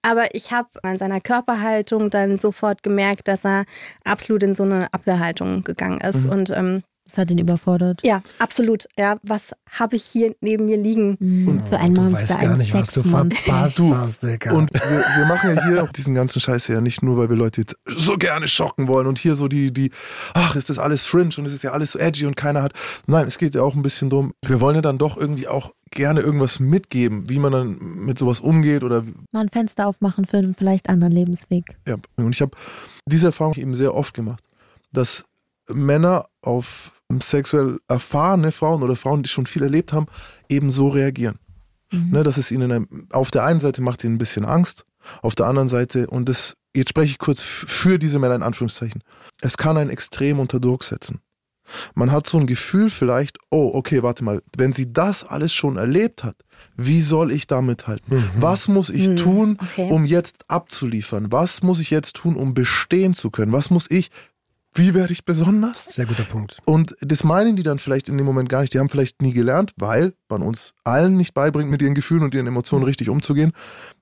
Aber ich habe an seiner Körperhaltung dann sofort gemerkt, dass er absolut in so eine Abwehrhaltung gegangen ist. Mhm. Und ähm, Das hat ihn überfordert. ja, absolut. Ja, was habe ich hier neben mir liegen? Mhm. Für ein du Monster, weißt gar ein nicht, was du Sexmonster. verpasst [LAUGHS] Du, hast, Digga. Und wir, wir machen ja hier auch [LAUGHS] diesen ganzen Scheiß ja nicht nur, weil wir Leute jetzt so gerne schocken wollen und hier so die, die, ach, ist das alles fringe und es ist ja alles so edgy und keiner hat. Nein, es geht ja auch ein bisschen drum. Wir wollen ja dann doch irgendwie auch gerne irgendwas mitgeben, wie man dann mit sowas umgeht oder Mal ein Fenster aufmachen für einen vielleicht anderen Lebensweg. Ja, und ich habe diese Erfahrung eben sehr oft gemacht, dass Männer auf sexuell erfahrene Frauen oder Frauen, die schon viel erlebt haben, eben so reagieren. Ne, dass es ihnen ein- auf der einen Seite macht ihnen ein bisschen Angst, auf der anderen Seite, und das, jetzt spreche ich kurz für diese Männer in Anführungszeichen, es kann einen extrem unter Druck setzen. Man hat so ein Gefühl vielleicht, oh, okay, warte mal, wenn sie das alles schon erlebt hat, wie soll ich da mithalten? Was muss ich Hm, tun, okay. um jetzt abzuliefern? Was muss ich jetzt tun, um bestehen zu können? Was muss ich, wie werde ich besonders? Sehr guter Punkt. Und das meinen die dann vielleicht in dem Moment gar nicht. Die haben vielleicht nie gelernt, weil man uns allen nicht beibringt, mit ihren Gefühlen und ihren Emotionen richtig umzugehen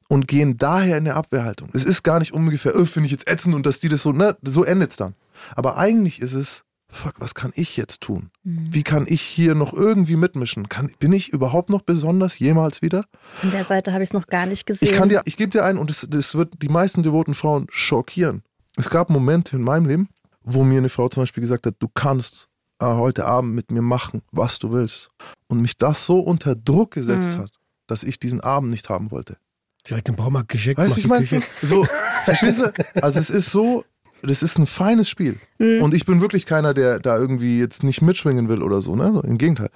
und gehen daher in eine Abwehrhaltung. Es ist gar nicht ungefähr, öh, finde ich jetzt ätzend und dass die das so, ne, so endet es dann. Aber eigentlich ist es, fuck, was kann ich jetzt tun? Wie kann ich hier noch irgendwie mitmischen? Kann, bin ich überhaupt noch besonders jemals wieder? Von der Seite habe ich es noch gar nicht gesehen. Ich kann dir, ich gebe dir einen und das, das wird die meisten devoten Frauen schockieren. Es gab Momente in meinem Leben, wo mir eine Frau zum Beispiel gesagt hat, du kannst äh, heute Abend mit mir machen, was du willst. Und mich das so unter Druck gesetzt Mhm. hat, dass ich diesen Abend nicht haben wollte. Direkt im Baumarkt geschickt. Weißt du, ich meine? So, verstehst du? Also es ist so, das ist ein feines Spiel. Mhm. Und ich bin wirklich keiner, der da irgendwie jetzt nicht mitschwingen will oder so, ne? So, Im Gegenteil.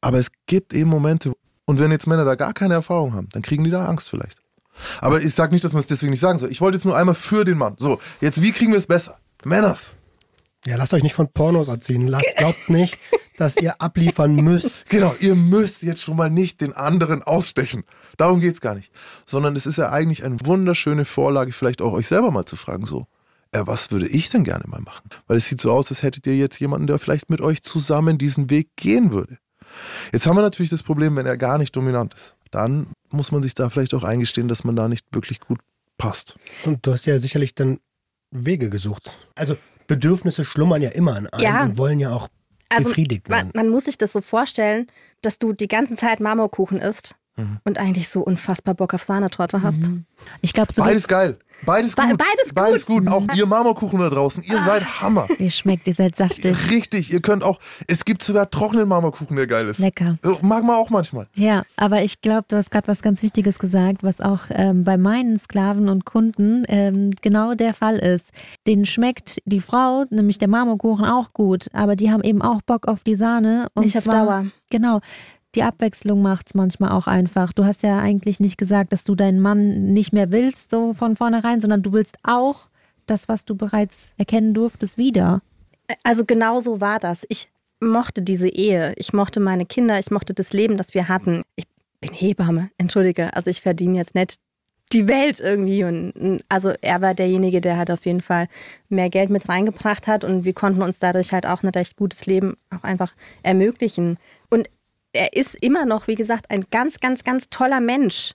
Aber es gibt eben Momente, und wenn jetzt Männer da gar keine Erfahrung haben, dann kriegen die da Angst vielleicht. Aber ich sage nicht, dass man es deswegen nicht sagen soll. Ich wollte jetzt nur einmal für den Mann. So, jetzt wie kriegen wir es besser? Männers. Ja, lasst euch nicht von Pornos erziehen. Lasst, glaubt nicht, dass ihr abliefern müsst. [LAUGHS] Genau, ihr müsst jetzt schon mal nicht den anderen ausstechen. Darum geht's gar nicht. Sondern es ist ja eigentlich eine wunderschöne Vorlage, vielleicht auch euch selber mal zu fragen, so, äh, was würde ich denn gerne mal machen? Weil es sieht so aus, als hättet ihr jetzt jemanden, der vielleicht mit euch zusammen diesen Weg gehen würde. Jetzt haben wir natürlich das Problem, wenn er gar nicht dominant ist. Dann muss man sich da vielleicht auch eingestehen, dass man da nicht wirklich gut passt. Und du hast ja sicherlich dann Wege gesucht. Also Bedürfnisse schlummern ja immer an einem Ja. und wollen ja auch Also, befriedigt man, werden. man muss sich das so vorstellen, dass du die ganze Zeit Marmorkuchen isst Mhm. und eigentlich so unfassbar Bock auf Sahnetorte hast. Ich glaube, so Beides geil. Beides Be- gut. beides gut. Beides gut. Auch ihr Marmorkuchen da draußen. Ihr seid Hammer. Ihr schmeckt, ihr seid saftig. Richtig. Ihr könnt auch. Es gibt sogar trockenen Marmorkuchen, der geil ist. Lecker. So, Mag man auch manchmal. Ja, aber ich glaube, du hast gerade was ganz Wichtiges gesagt, was auch ähm, bei meinen Sklaven und Kunden ähm, genau der Fall ist. Denen schmeckt die Frau, nämlich der Marmorkuchen, auch gut, aber die haben eben auch Bock auf die Sahne. Und Nicht auf Dauer. Genau. Die Abwechslung macht's manchmal auch einfach. Du hast ja eigentlich nicht gesagt, dass du deinen Mann nicht mehr willst, so von vornherein, sondern du willst auch das, was du bereits erkennen durftest, wieder. Also genau so war das. Ich mochte diese Ehe. Ich mochte meine Kinder. Ich mochte das Leben, das wir hatten. Ich bin Hebamme, entschuldige. Also ich verdiene jetzt nicht die Welt irgendwie. Und also er war derjenige, der halt auf jeden Fall mehr Geld mit reingebracht hat und wir konnten uns dadurch halt auch ein recht gutes Leben auch einfach ermöglichen. Er ist immer noch, wie gesagt, ein ganz, ganz, ganz toller Mensch.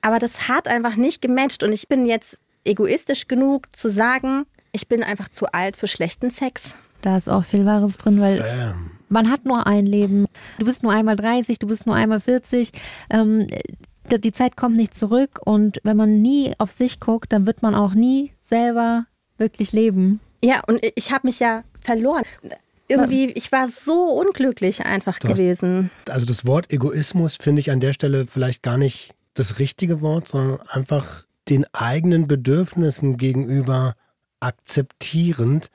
Aber das hat einfach nicht gematcht und ich bin jetzt egoistisch genug zu sagen, ich bin einfach zu alt für schlechten Sex. Da ist auch viel Wahres drin, weil Ähm, man hat nur ein Leben. Du bist nur einmal 30, du bist nur einmal 40. Ähm, die Zeit kommt nicht zurück und wenn man nie auf sich guckt, dann wird man auch nie selber wirklich leben. Ja, und ich habe mich ja verloren. Irgendwie, ich war so unglücklich einfach Du hast- gewesen. also das Wort Egoismus finde ich an der Stelle vielleicht gar nicht das richtige Wort, sondern einfach den eigenen Bedürfnissen gegenüber akzeptierend,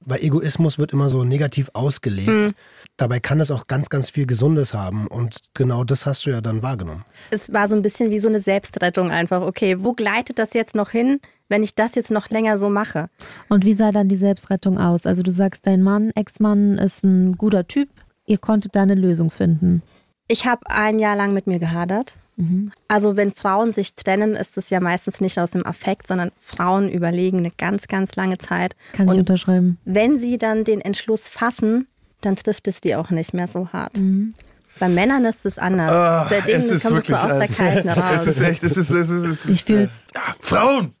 weil Egoismus wird immer so negativ ausgelegt. Dabei kann es auch ganz, ganz viel Gesundes haben und genau das hast du ja dann wahrgenommen. Es war so ein bisschen wie so eine Selbstrettung einfach. Okay, wo gleitet das jetzt noch hin, wenn ich das jetzt noch länger so mache? Und wie sah dann die Selbstrettung aus? Also du sagst, dein Mann, Ex-Mann ist ein guter Typ, ihr konntet da eine Lösung finden. Ich habe ein Jahr lang mit mir gehadert. Also wenn Frauen sich trennen, ist es ja meistens nicht aus dem Affekt, sondern Frauen überlegen eine ganz, ganz lange Zeit. Kann ich Und unterschreiben. wenn sie dann den Entschluss fassen, dann trifft es die auch nicht mehr so hart. Bei Männern ist es anders. Ah, Bei denen es ist kommst du wirklich aus der also- Kalten [LAUGHS] raus. Es ist echt, es ist, es ist, es ist Ich fühl's. Ja, Frauen!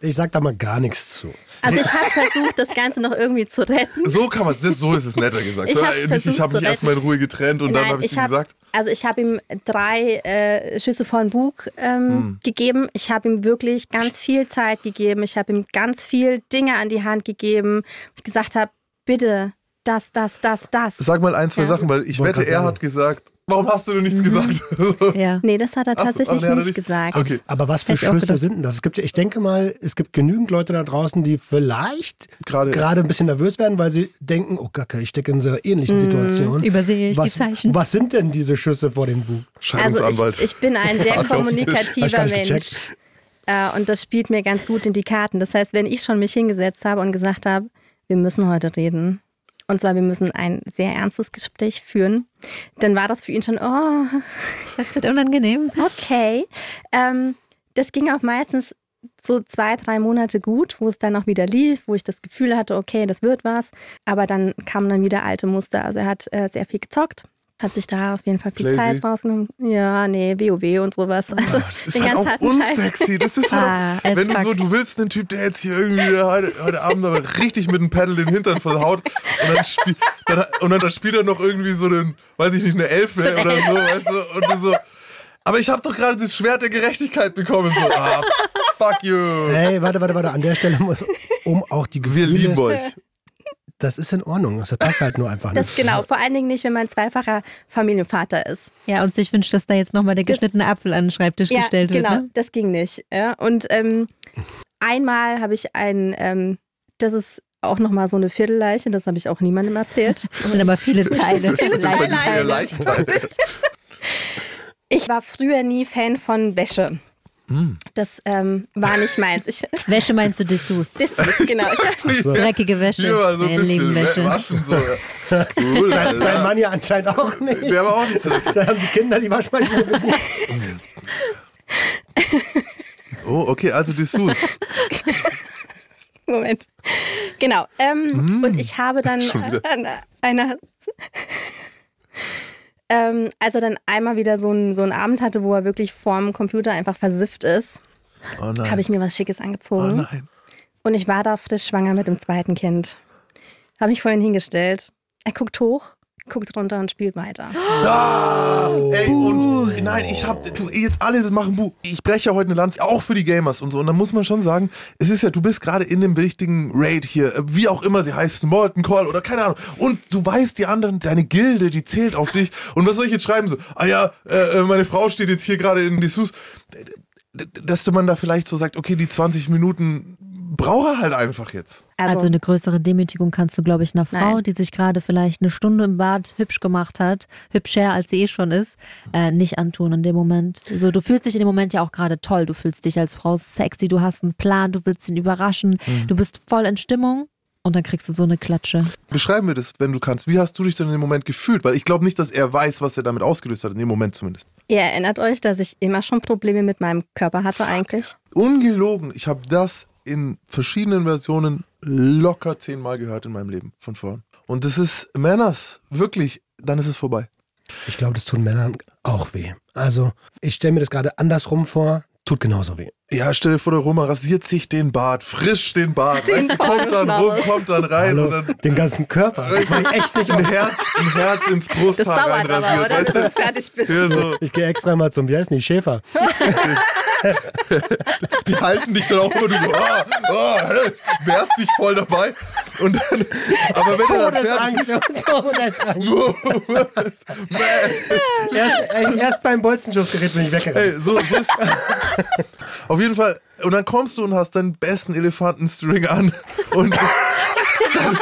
Ich sag da mal gar nichts zu. Also ich habe versucht, das Ganze noch irgendwie zu retten. So kann man das, so ist es netter gesagt. Ich nicht, versucht ich habe zu mich erstmal in Ruhe getrennt und dann habe ich, ihm hab- gesagt. Also ich habe ihm drei äh, Schüsse von Bug ähm, Hm. gegeben. Ich habe ihm wirklich ganz viel Zeit gegeben. Ich habe ihm ganz viel Dinge an die Hand gegeben. Ich gesagt habe, bitte, das, das, das, das. Sag mal ein, zwei Ja. Sachen, weil ich wette, er sagen. hat gesagt, warum hast du denn nichts gesagt? [LAUGHS] Ja. [LAUGHS] Nee, das hat er tatsächlich ach, nee, er nicht gesagt. Okay. Aber was für Schlüsse gedacht. sind denn das? Es gibt, ja- ich denke mal, es gibt genügend Leute da draußen, die vielleicht Gerade- gerade ein bisschen nervös werden, weil sie denken, oh Kacke, ich stecke in so einer ähnlichen Situation. Übersehe ich was, die Zeichen. Was sind denn diese Schüsse vor dem Bug? Also Scheidungsanwalt. ich, ich bin ein [LAUGHS] sehr er kommunikativer Mensch. gecheckt. Äh, und das spielt mir ganz gut in die Karten. Das heißt, wenn ich schon mich hingesetzt habe und gesagt habe, wir müssen heute reden, und zwar wir müssen ein sehr ernstes Gespräch führen, dann war das für ihn schon, oh, Das wird unangenehm. okay. Ähm, das ging auch meistens so zwei, drei Monate gut, wo es dann auch wieder lief, wo ich das Gefühl hatte, okay, das wird was. Aber dann kamen dann wieder alte Muster. Also er hat äh, sehr viel gezockt. Hat sich da auf jeden Fall viel Playsee? Zeit rausgenommen. Ja, nee, WoW und sowas. Also Das ist den halt ganz auch unsexy. Das ist Ah, [LAUGHS] halt auch, as wenn du fuck. so, du willst einen Typ, der jetzt hier irgendwie heute, heute Abend aber richtig mit dem Pedal den Hintern verhaut und dann, spiel, dann, und dann, dann spielt er noch irgendwie so einen, weiß ich nicht, eine Elfe So oder so, weißt du, und du so, aber ich habe doch gerade das Schwert der Gerechtigkeit bekommen. So, ah, fuck you. Hey, warte, warte, warte. An der Stelle, muss, um auch die Wir Gefühle, lieben euch. Das ist in Ordnung. Das passt halt nur einfach Das nicht. genau, vor allen Dingen nicht, wenn man zweifacher Familienvater ist. Ja, und sich wünscht, dass da jetzt nochmal der Das- geschnittene Apfel an den Schreibtisch Ja, gestellt genau, wird. Ne? das ging nicht. Ja. Und ähm, einmal habe ich ein, ähm, das ist auch nochmal so eine Viertelleiche, das habe ich auch niemandem erzählt. [LAUGHS] Das sind aber viele Teile. Viele Teile. Leichteile. [LAUGHS] Ich war früher nie Fan von Wäsche. Das ähm, war nicht meins. Ich, [LAUGHS] Wäsche meinst du Dessous? das, [LAUGHS] genau. Ich, So. [LAUGHS] Dreckige Wäsche. War so ein Ja, bisschen Legenwäsche. waschen. So. ja. Uh, Dein Mann ja anscheinend auch nicht. Der war auch nicht so. Da haben die Kinder die Waschmaschine betrieben. Oh, okay, also Dessous. Moment. Genau. Ähm, Und ich habe dann äh, einer, einer ähm, als er dann einmal wieder so einen so einen Abend hatte, wo er wirklich vorm Computer einfach versifft ist, Oh habe ich mir was Schickes oh angezogen. nein. Und ich war da frisch schwanger mit dem zweiten Kind. Habe mich vorhin hingestellt. Er guckt hoch, guckt runter und spielt weiter. Ah, ey, und nein, ich hab, du, jetzt alle das machen Bu. Ich breche ja heute eine Lanze, auch für die Gamers und so. Und da muss man schon sagen, es ist ja, du bist gerade in dem richtigen Raid hier, äh, wie auch immer sie heißt, Molten Call oder keine Ahnung. Und du weißt, die anderen, deine Gilde, die zählt auf dich. Und was soll ich jetzt schreiben? So, ah ja, äh, äh meine Frau steht jetzt hier gerade in Dessous. Dass man da vielleicht so sagt, okay, die 20 Minuten braucht er halt einfach jetzt. Also, also, eine größere Demütigung kannst du, glaube ich, einer Frau, Nein. die sich gerade vielleicht eine Stunde im Bad hübsch gemacht hat, hübscher als sie eh schon ist, äh, nicht antun in dem Moment. So, du fühlst dich in dem Moment ja auch gerade toll. Du fühlst dich als Frau sexy, du hast einen Plan, du willst ihn überraschen, mhm. du bist voll in Stimmung. Und dann kriegst du so eine Klatsche. Beschreiben wir das, wenn du kannst. Wie hast du dich denn in dem Moment gefühlt? Weil ich glaube nicht, dass er weiß, was er damit ausgelöst hat, in dem Moment zumindest. Ihr erinnert euch, dass ich immer schon Probleme mit meinem Körper hatte eigentlich? Ungelogen. Ich habe das in verschiedenen Versionen locker zehnmal gehört in meinem Leben von vorn. Und das ist Männers, wirklich, dann ist es vorbei. Ich glaube, das tut Männern auch weh. Also, ich stelle mir das gerade andersrum vor, tut genauso weh. Ja, stell dir vor, der Roma rasiert sich den Bart, frisch den Bart, den weißt, kommt dann rum, kommt dann rein Hallo, und dann den ganzen Körper. Das war echt nicht ein Herz, ein Herz ins Brusthaar Das dauert aber, oder? Bis du fertig bist. So. Ich gehe extra mal zum, wie heißt die, Schäfer. [LAUGHS] die halten dich dann auch immer, du so, ah, ah, wärst dich voll dabei. Und dann, aber wenn Todesangst, du dann fertig [LAUGHS] Todesangst. [LAUGHS] erst, äh, erst beim Bolzenschussgerät bin ich weggerannt. Hey, so, so ist, auf jeden Fall, und dann kommst du und hast deinen besten Elefantenstring an und dann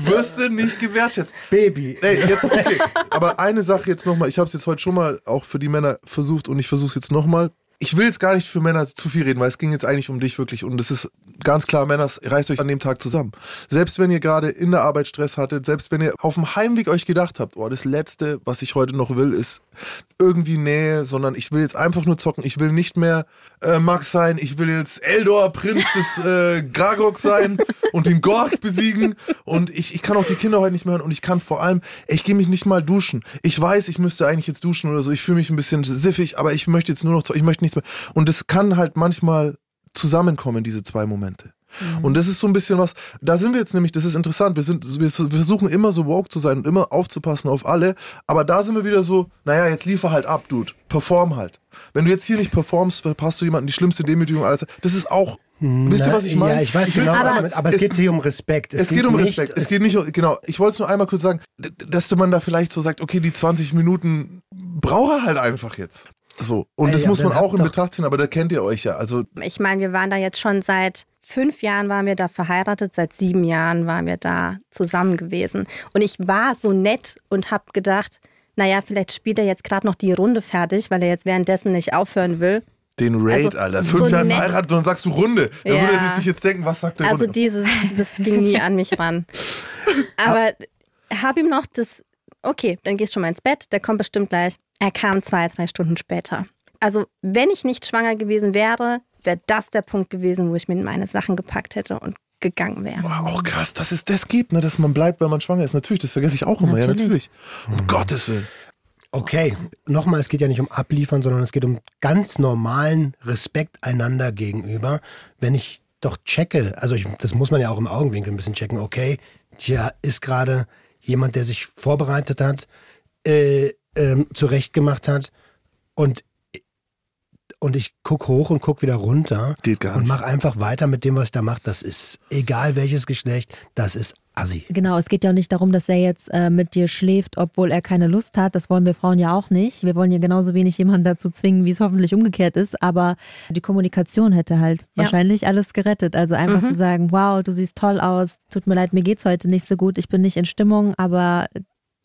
wirst du nicht gewertschätzt. Baby. Ey, jetzt okay. Aber eine Sache jetzt nochmal, ich habe es jetzt heute schon mal auch für die Männer versucht und ich versuche es jetzt nochmal ich will jetzt gar nicht für Männer zu viel reden, weil es ging jetzt eigentlich um dich wirklich. Und es ist ganz klar, Männer, reißt euch an dem Tag zusammen. Selbst wenn ihr gerade in der Arbeit Stress hattet, selbst wenn ihr auf dem Heimweg euch gedacht habt, oh, das Letzte, was ich heute noch will, ist irgendwie Nähe, sondern ich will jetzt einfach nur zocken. Ich will nicht mehr äh, Max sein, ich will jetzt Eldor, Prinz des äh, Gragok sein und den Gorg besiegen. Und ich, ich kann auch die Kinder heute nicht mehr hören und ich kann vor allem, ich gehe mich nicht mal duschen. Ich weiß, ich müsste eigentlich jetzt duschen oder so. Ich fühle mich ein bisschen siffig, aber ich möchte jetzt nur noch, ich möchte nichts mehr. Und es kann halt manchmal zusammenkommen, diese zwei Momente. Mhm. Und das ist so ein bisschen was, da sind wir jetzt nämlich, das ist interessant, wir, sind, wir versuchen immer so woke zu sein und immer aufzupassen auf alle, aber da sind wir wieder so, naja, jetzt liefer halt ab, Dude, perform halt. Wenn du jetzt hier nicht performst, verpasst du jemanden die schlimmste Demütigung alles. Das ist auch hm, Wisst ihr, was ich meine? Ja, ich weiß ich genau, aber, aber es, geht hier um Respekt. Es, es geht, geht, um Respekt. Es, es geht nicht um, genau. Ich wollte es nur einmal kurz sagen, dass man da vielleicht so sagt, okay, die 20 Minuten braucht er halt einfach jetzt. So. Und Ey, das muss man auch in Betracht ziehen, aber da kennt ihr euch ja. Also ich meine, wir waren da jetzt schon seit fünf Jahren waren wir da verheiratet, seit sieben Jahren waren wir da zusammen gewesen. Und ich war so nett und habe gedacht, naja, vielleicht spielt er jetzt gerade noch die Runde fertig, weil er jetzt währenddessen nicht aufhören will. Den Raid, also, Alter. Fünf so Jahre verheiratet und dann sagst du Runde. Da ja. würde er sich jetzt denken, was sagt der also Runde? Also dieses, das ging nie an mich ran. [LAUGHS] Aber hab ihm noch das, okay, dann gehst du schon mal ins Bett, der kommt bestimmt gleich. Er kam zwei, drei Stunden später. Also wenn ich nicht schwanger gewesen wäre, wäre das der Punkt gewesen, wo ich mir meine Sachen gepackt hätte und gegangen wäre. Wow, auch krass, dass es das gibt, ne, dass man bleibt, wenn man schwanger ist. Natürlich, das vergesse ich auch immer, natürlich. ja, natürlich. Um mhm. Gottes Willen. Okay, nochmal, es geht ja nicht um Abliefern, sondern es geht um ganz normalen Respekt einander gegenüber. Wenn ich doch checke, also ich, das muss man ja auch im Augenwinkel ein bisschen checken, okay, hier ist gerade jemand, der sich vorbereitet hat, äh, ähm, zurechtgemacht hat und und ich gucke hoch und gucke wieder runter Geht gar nicht. und mache einfach weiter mit dem, was ich da mache. Das ist egal welches Geschlecht, das ist assi. Genau, es geht ja auch nicht darum, dass er jetzt äh, mit dir schläft, obwohl er keine Lust hat. Das wollen wir Frauen ja auch nicht. Wir wollen ja genauso wenig jemanden dazu zwingen, wie es hoffentlich umgekehrt ist. Aber die Kommunikation hätte halt ja. wahrscheinlich alles gerettet. Also einfach mhm. zu sagen, wow, du siehst toll aus, tut mir leid, mir geht's heute nicht so gut, ich bin nicht in Stimmung, aber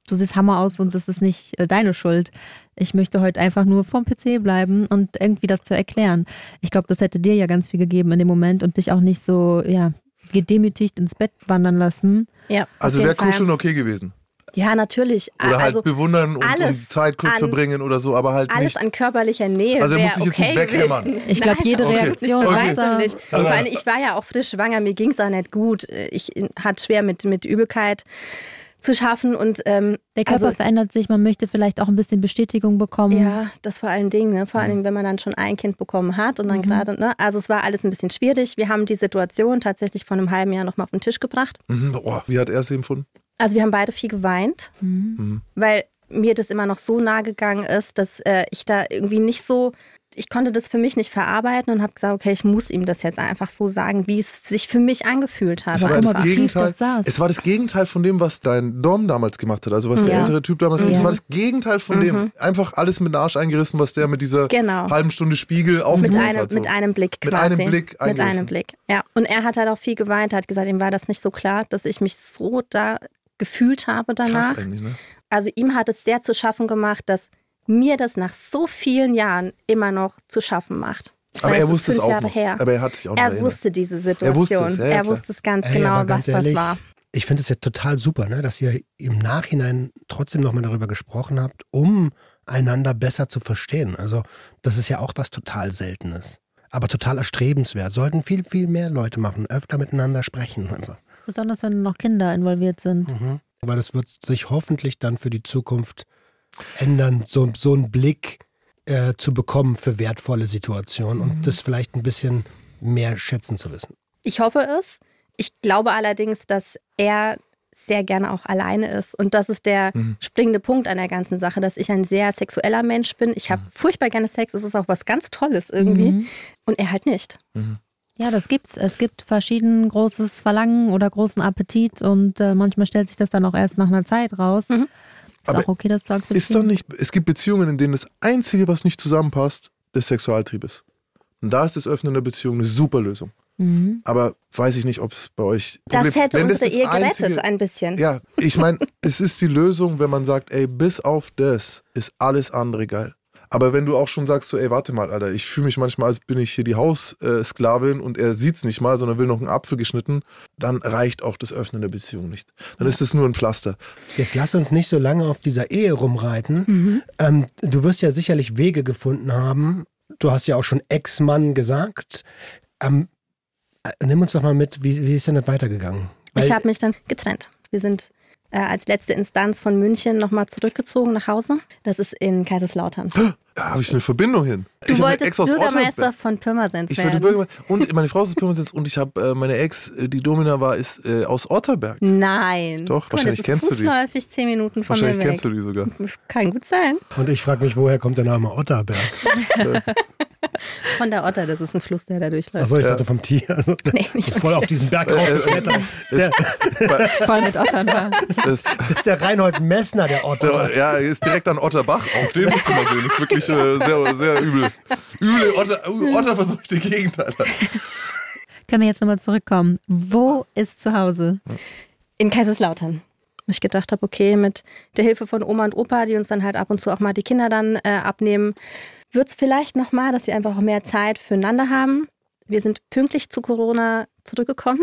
du siehst Hammer aus und das ist nicht äh, deine Schuld. Ich möchte heute einfach nur vorm PC bleiben und irgendwie das zu erklären. Ich glaube, das hätte dir ja ganz viel gegeben in dem Moment und dich auch nicht so, ja, gedemütigt ins Bett wandern lassen. Ja. Also wäre Kuscheln okay gewesen. Ja, natürlich. Oder halt also bewundern und, und, Zeit kurz an, verbringen oder so, aber halt alles nicht. An körperlicher Nähe. Also er muss sich okay jetzt nicht weghämmern. Ich glaube, jede [LAUGHS] okay. Reaktion. Okay. Weißt du nicht. Vor allem, ich war ja auch frisch schwanger, mir ging es auch nicht gut. Ich hatte schwer mit, mit Übelkeit zu schaffen. Und ähm, der Körper also, verändert sich, man möchte vielleicht auch ein bisschen Bestätigung bekommen. Ja, das vor allen Dingen, ne? vor allem mhm. wenn man dann schon ein Kind bekommen hat und dann mhm. gerade, ne? also es war alles ein bisschen schwierig. Wir haben die Situation tatsächlich vor einem halben Jahr nochmal auf den Tisch gebracht. Mhm. Oh, wie hat er es empfunden? Also wir haben beide viel geweint, Mhm. weil mir das immer noch so nahe gegangen ist, dass äh, ich da irgendwie nicht so, ich konnte das für mich nicht verarbeiten und habe gesagt, okay, ich muss ihm das jetzt einfach so sagen, wie es sich für mich angefühlt hat. Es war, das tief Gegenteil, das es war das Gegenteil von dem, was dein Dom damals gemacht hat. Also was der Ja. ältere Typ damals gemacht hat. Es war das Gegenteil von dem. Einfach alles mit Arsch eingerissen, was der mit dieser Genau. halben Stunde Spiegel mit aufgebaut einem, hat. So. mit einem Blick Mit quasi. einem Blick Mit einem Blick, ja. Und er hat halt auch viel geweint, hat gesagt, ihm war das nicht so klar, dass ich mich so da gefühlt habe danach. Krass eigentlich, ne? Also ihm hat es sehr zu schaffen gemacht, dass mir das nach so vielen Jahren immer noch zu schaffen macht. Aber er wusste es auch Jahre noch. her. Aber er hat sich auch noch Er erinnert. wusste diese Situation. Er wusste es, ja, ja, er wusste es ganz Ey, genau, aber ganz was das ehrlich, war. Ich finde es ja total super, ne, dass ihr im Nachhinein trotzdem nochmal darüber gesprochen habt, um einander besser zu verstehen. Also das ist ja auch was total Seltenes, aber total erstrebenswert. Sollten viel, viel mehr Leute machen, öfter miteinander sprechen. Also. Besonders wenn noch Kinder involviert sind. Mhm. Weil das wird sich hoffentlich dann für die Zukunft ändern, so, so einen Blick äh, zu bekommen für wertvolle Situationen und das vielleicht ein bisschen mehr schätzen zu wissen. Ich hoffe es. Ich glaube allerdings, dass er sehr gerne auch alleine ist. Und das ist der Mhm. springende Punkt an der ganzen Sache, dass ich ein sehr sexueller Mensch bin. Ich Mhm. habe furchtbar gerne Sex. Es ist auch was ganz Tolles irgendwie. Mhm. Und er halt nicht. Ja, das gibt's. Es gibt verschieden großes Verlangen oder großen Appetit und äh, manchmal stellt sich das dann auch erst nach einer Zeit raus. Ist Aber auch okay, das zu akzeptieren. Ist doch nicht, es gibt Beziehungen, in denen das Einzige, was nicht zusammenpasst, der Sexualtrieb ist. Und da ist das Öffnen der Beziehung eine super Lösung. Mhm. Aber weiß ich nicht, ob es bei euch. Das Problem- hätte wenn unsere das Ehe Einzige- gerettet ein bisschen. Ja, ich meine, [LAUGHS] es ist die Lösung, wenn man sagt, ey, bis auf das ist alles andere geil. Aber wenn du auch schon sagst, so, ey, warte mal, Alter, ich fühle mich manchmal, als bin ich hier die Haussklavin und er sieht's nicht mal, sondern will noch einen Apfel geschnitten, dann reicht auch das Öffnen der Beziehung nicht. Dann ist es nur ein Pflaster. Jetzt lass uns nicht so lange auf dieser Ehe rumreiten. Ähm, du wirst ja sicherlich Wege gefunden haben. Du hast ja auch schon Ex-Mann gesagt. Ähm, äh, nimm uns doch mal mit, wie, wie ist denn das weitergegangen? Ich Weil- habe mich dann getrennt. Wir sind äh, als letzte Instanz von München nochmal zurückgezogen nach Hause. Das ist in Kaiserslautern. [GASPS] Da habe ich eine Verbindung hin. Du ich wolltest Bürgermeister von Pirmasens Ich wollte werden. Bürgermeister. Und meine Frau ist aus Pirmasens und ich habe äh, meine Ex, äh, die Domina war, ist äh, aus Otterberg. Nein. Doch, Guck mal, wahrscheinlich das kennst ist du die. fußläufig zehn Minuten von Wahrscheinlich mir weg. kennst du die sogar. Kann gut sein. Und ich frage mich, woher kommt der Name Otterberg? [LAUGHS] [LAUGHS] [LAUGHS] Von der Otter, das ist ein Fluss, der da durchläuft. Achso, ich Ja. dachte vom Tier. [LAUGHS] Also, Nee, nicht voll auf diesen Berg raufgeklettert. Der, Voll mit Ottern war. [LAUGHS] Das, das ist der Reinhold Messner, der Otter. der, ja, ist direkt an Otterbach. Auch den musst du mal sehen. Das ist wirklich äh, sehr, sehr übel. Üble Otter, Otterverseuchte Gegend, Alter. Können wir jetzt nochmal zurückkommen? Wo ist zu Hause? In Kaiserslautern. Ich gedacht habe, okay, mit der Hilfe von Oma und Opa, die uns dann halt ab und zu auch mal die Kinder dann äh, abnehmen, wird es vielleicht nochmal, dass wir einfach auch mehr Zeit füreinander haben. Wir sind pünktlich zu Corona zurückgekommen,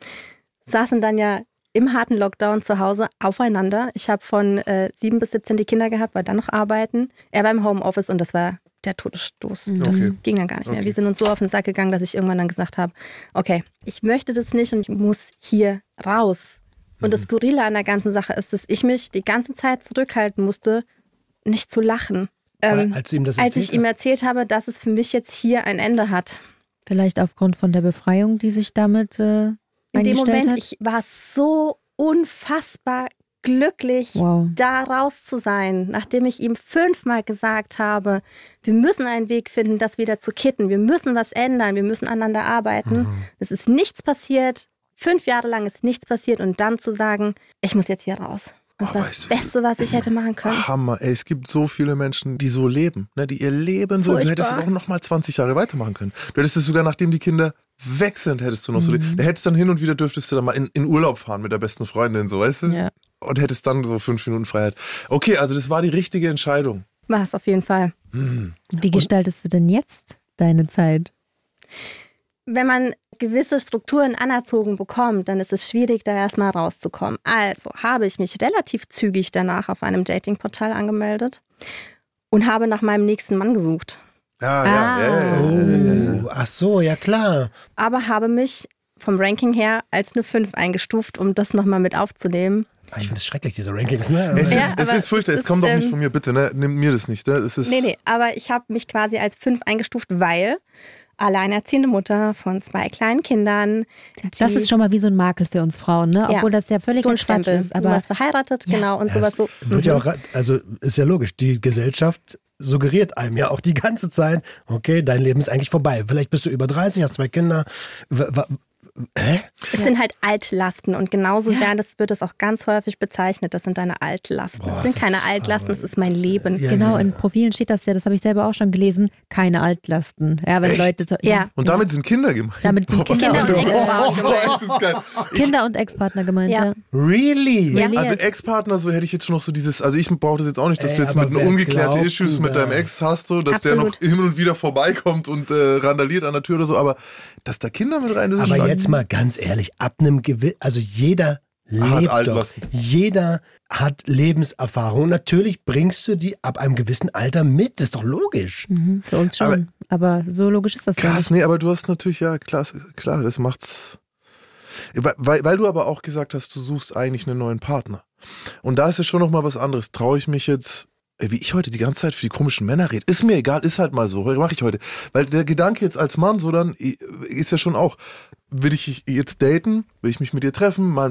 [LAUGHS] saßen dann ja im harten Lockdown zu Hause aufeinander. Ich habe von äh, 7 bis 17 die Kinder gehabt, war dann noch arbeiten. Er war im Homeoffice und das war der Todesstoß. Das Okay. ging dann gar nicht mehr. Okay. Wir sind uns so auf den Sack gegangen, dass ich irgendwann dann gesagt habe, okay, ich möchte das nicht und ich muss hier raus. Und Mhm. das Skurrile an der ganzen Sache ist, dass ich mich die ganze Zeit zurückhalten musste, nicht zu lachen. Ähm, als du ihm das als ich ihm erzählt habe, dass es für mich jetzt hier ein Ende hat. Vielleicht aufgrund von der Befreiung, die sich damit äh, In dem eingestellt Moment, hat? ich war so unfassbar glücklich, wow. da raus zu sein, nachdem ich ihm fünfmal gesagt habe, wir müssen einen Weg finden, das wieder zu kitten, wir müssen was ändern, wir müssen aneinander arbeiten. Mhm. Es ist nichts passiert, fünf Jahre lang ist nichts passiert und dann zu sagen, ich muss jetzt hier raus. Das Oh, war das du, Beste, was ich hätte machen können. Hammer, ey, es gibt so viele Menschen, die so leben, ne, die ihr Leben so. Du hättest es Furchtbar. auch noch mal 20 Jahre weitermachen können. Du hättest es sogar, nachdem die Kinder weg sind, hättest du noch so. Mhm. Da hättest dann hin und wieder dürftest du dann mal in, in Urlaub fahren mit der besten Freundin, so, weißt du? Ja. Und hättest dann so fünf Minuten Freiheit. Okay, also das war die richtige Entscheidung. War es auf jeden Fall. Wie gestaltest du denn jetzt deine Zeit? Wenn man gewisse Strukturen anerzogen bekommt, dann ist es schwierig, da erstmal rauszukommen. Also habe ich mich relativ zügig danach auf einem Datingportal angemeldet und habe nach meinem nächsten Mann gesucht. Ja, Ah. ja. Oh, ach so, ja klar. Aber habe mich vom Ranking her als eine 5 eingestuft, um das nochmal mit aufzunehmen. Ah, Ich finde es schrecklich, diese Rankings. Ne? Es, Ja, ist, es ist furchtbar, es kommt doch nicht ähm, von mir, bitte, ne? Nimm mir das nicht. Ne? Es ist, Nee, nee, aber ich habe mich quasi als 5 eingestuft, weil alleinerziehende Mutter von zwei kleinen Kindern. Das ist schon mal wie so ein Makel für uns Frauen, ne? Ja. Obwohl das ja völlig so ein Stempel. ist. du Aber warst verheiratet, genau, und sowas so. Wird ja Mhm. auch, also ist ja logisch, die Gesellschaft suggeriert einem ja auch die ganze Zeit, okay, dein Leben ist eigentlich vorbei. Vielleicht bist du über 30, hast zwei Kinder. Hä? Es sind halt Altlasten und genauso werden das, wird es auch ganz häufig bezeichnet. Das sind deine Altlasten. Boah, es sind keine ist Altlasten, es ist mein Leben. Ja, genau, ja. in Profilen steht das ja, das habe ich selber auch schon gelesen, keine Altlasten. Ja, wenn Echt? Leute so, Ja. Und damit sind Kinder gemeint. Damit sind [LAUGHS] Boah, Kinder ist und? Ex-Partner. [LAUGHS] Oh, ist. Ich, Kinder und Ex-Partner gemeint, Ja. ja. Really? Ja. Really? also Ex-Partner, so hätte ich jetzt schon noch so dieses, also ich brauche das jetzt auch nicht, dass Ey, du jetzt mit wer ungeklärte glaubt Issues mit deinem Ex hast, so, dass der noch Absolut. hin und wieder vorbeikommt und äh, randaliert an der Tür oder so, aber dass da Kinder mit rein, das ist Aber stark. jetzt mal ganz ehrlich, ab einem gewissen, also jeder Hat lebt doch. Altlasten. Jeder hat Lebenserfahrung. Natürlich bringst du die ab einem gewissen Alter mit, das ist doch logisch. Mhm, für uns schon. Aber, so logisch ist das ja Krass, nicht. nee, aber du hast natürlich, ja, klar, klar das macht's. Weil, weil du aber auch gesagt hast, du suchst eigentlich einen neuen Partner. Und da ist es schon nochmal was anderes. Traue ich mich jetzt, ey, wie ich heute die ganze Zeit für die komischen Männer rede, ist mir egal, ist halt mal so, mache ich heute. Weil der Gedanke jetzt als Mann so dann ist ja schon auch, will ich jetzt daten, will ich mich mit dir treffen, mal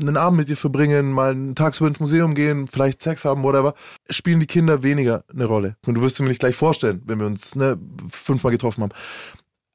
einen Abend mit dir verbringen, mal einen tagsüber ins Museum gehen, vielleicht Sex haben, whatever, spielen die Kinder weniger eine Rolle. Und du wirst mir nicht gleich vorstellen, wenn wir uns ne, fünfmal getroffen haben.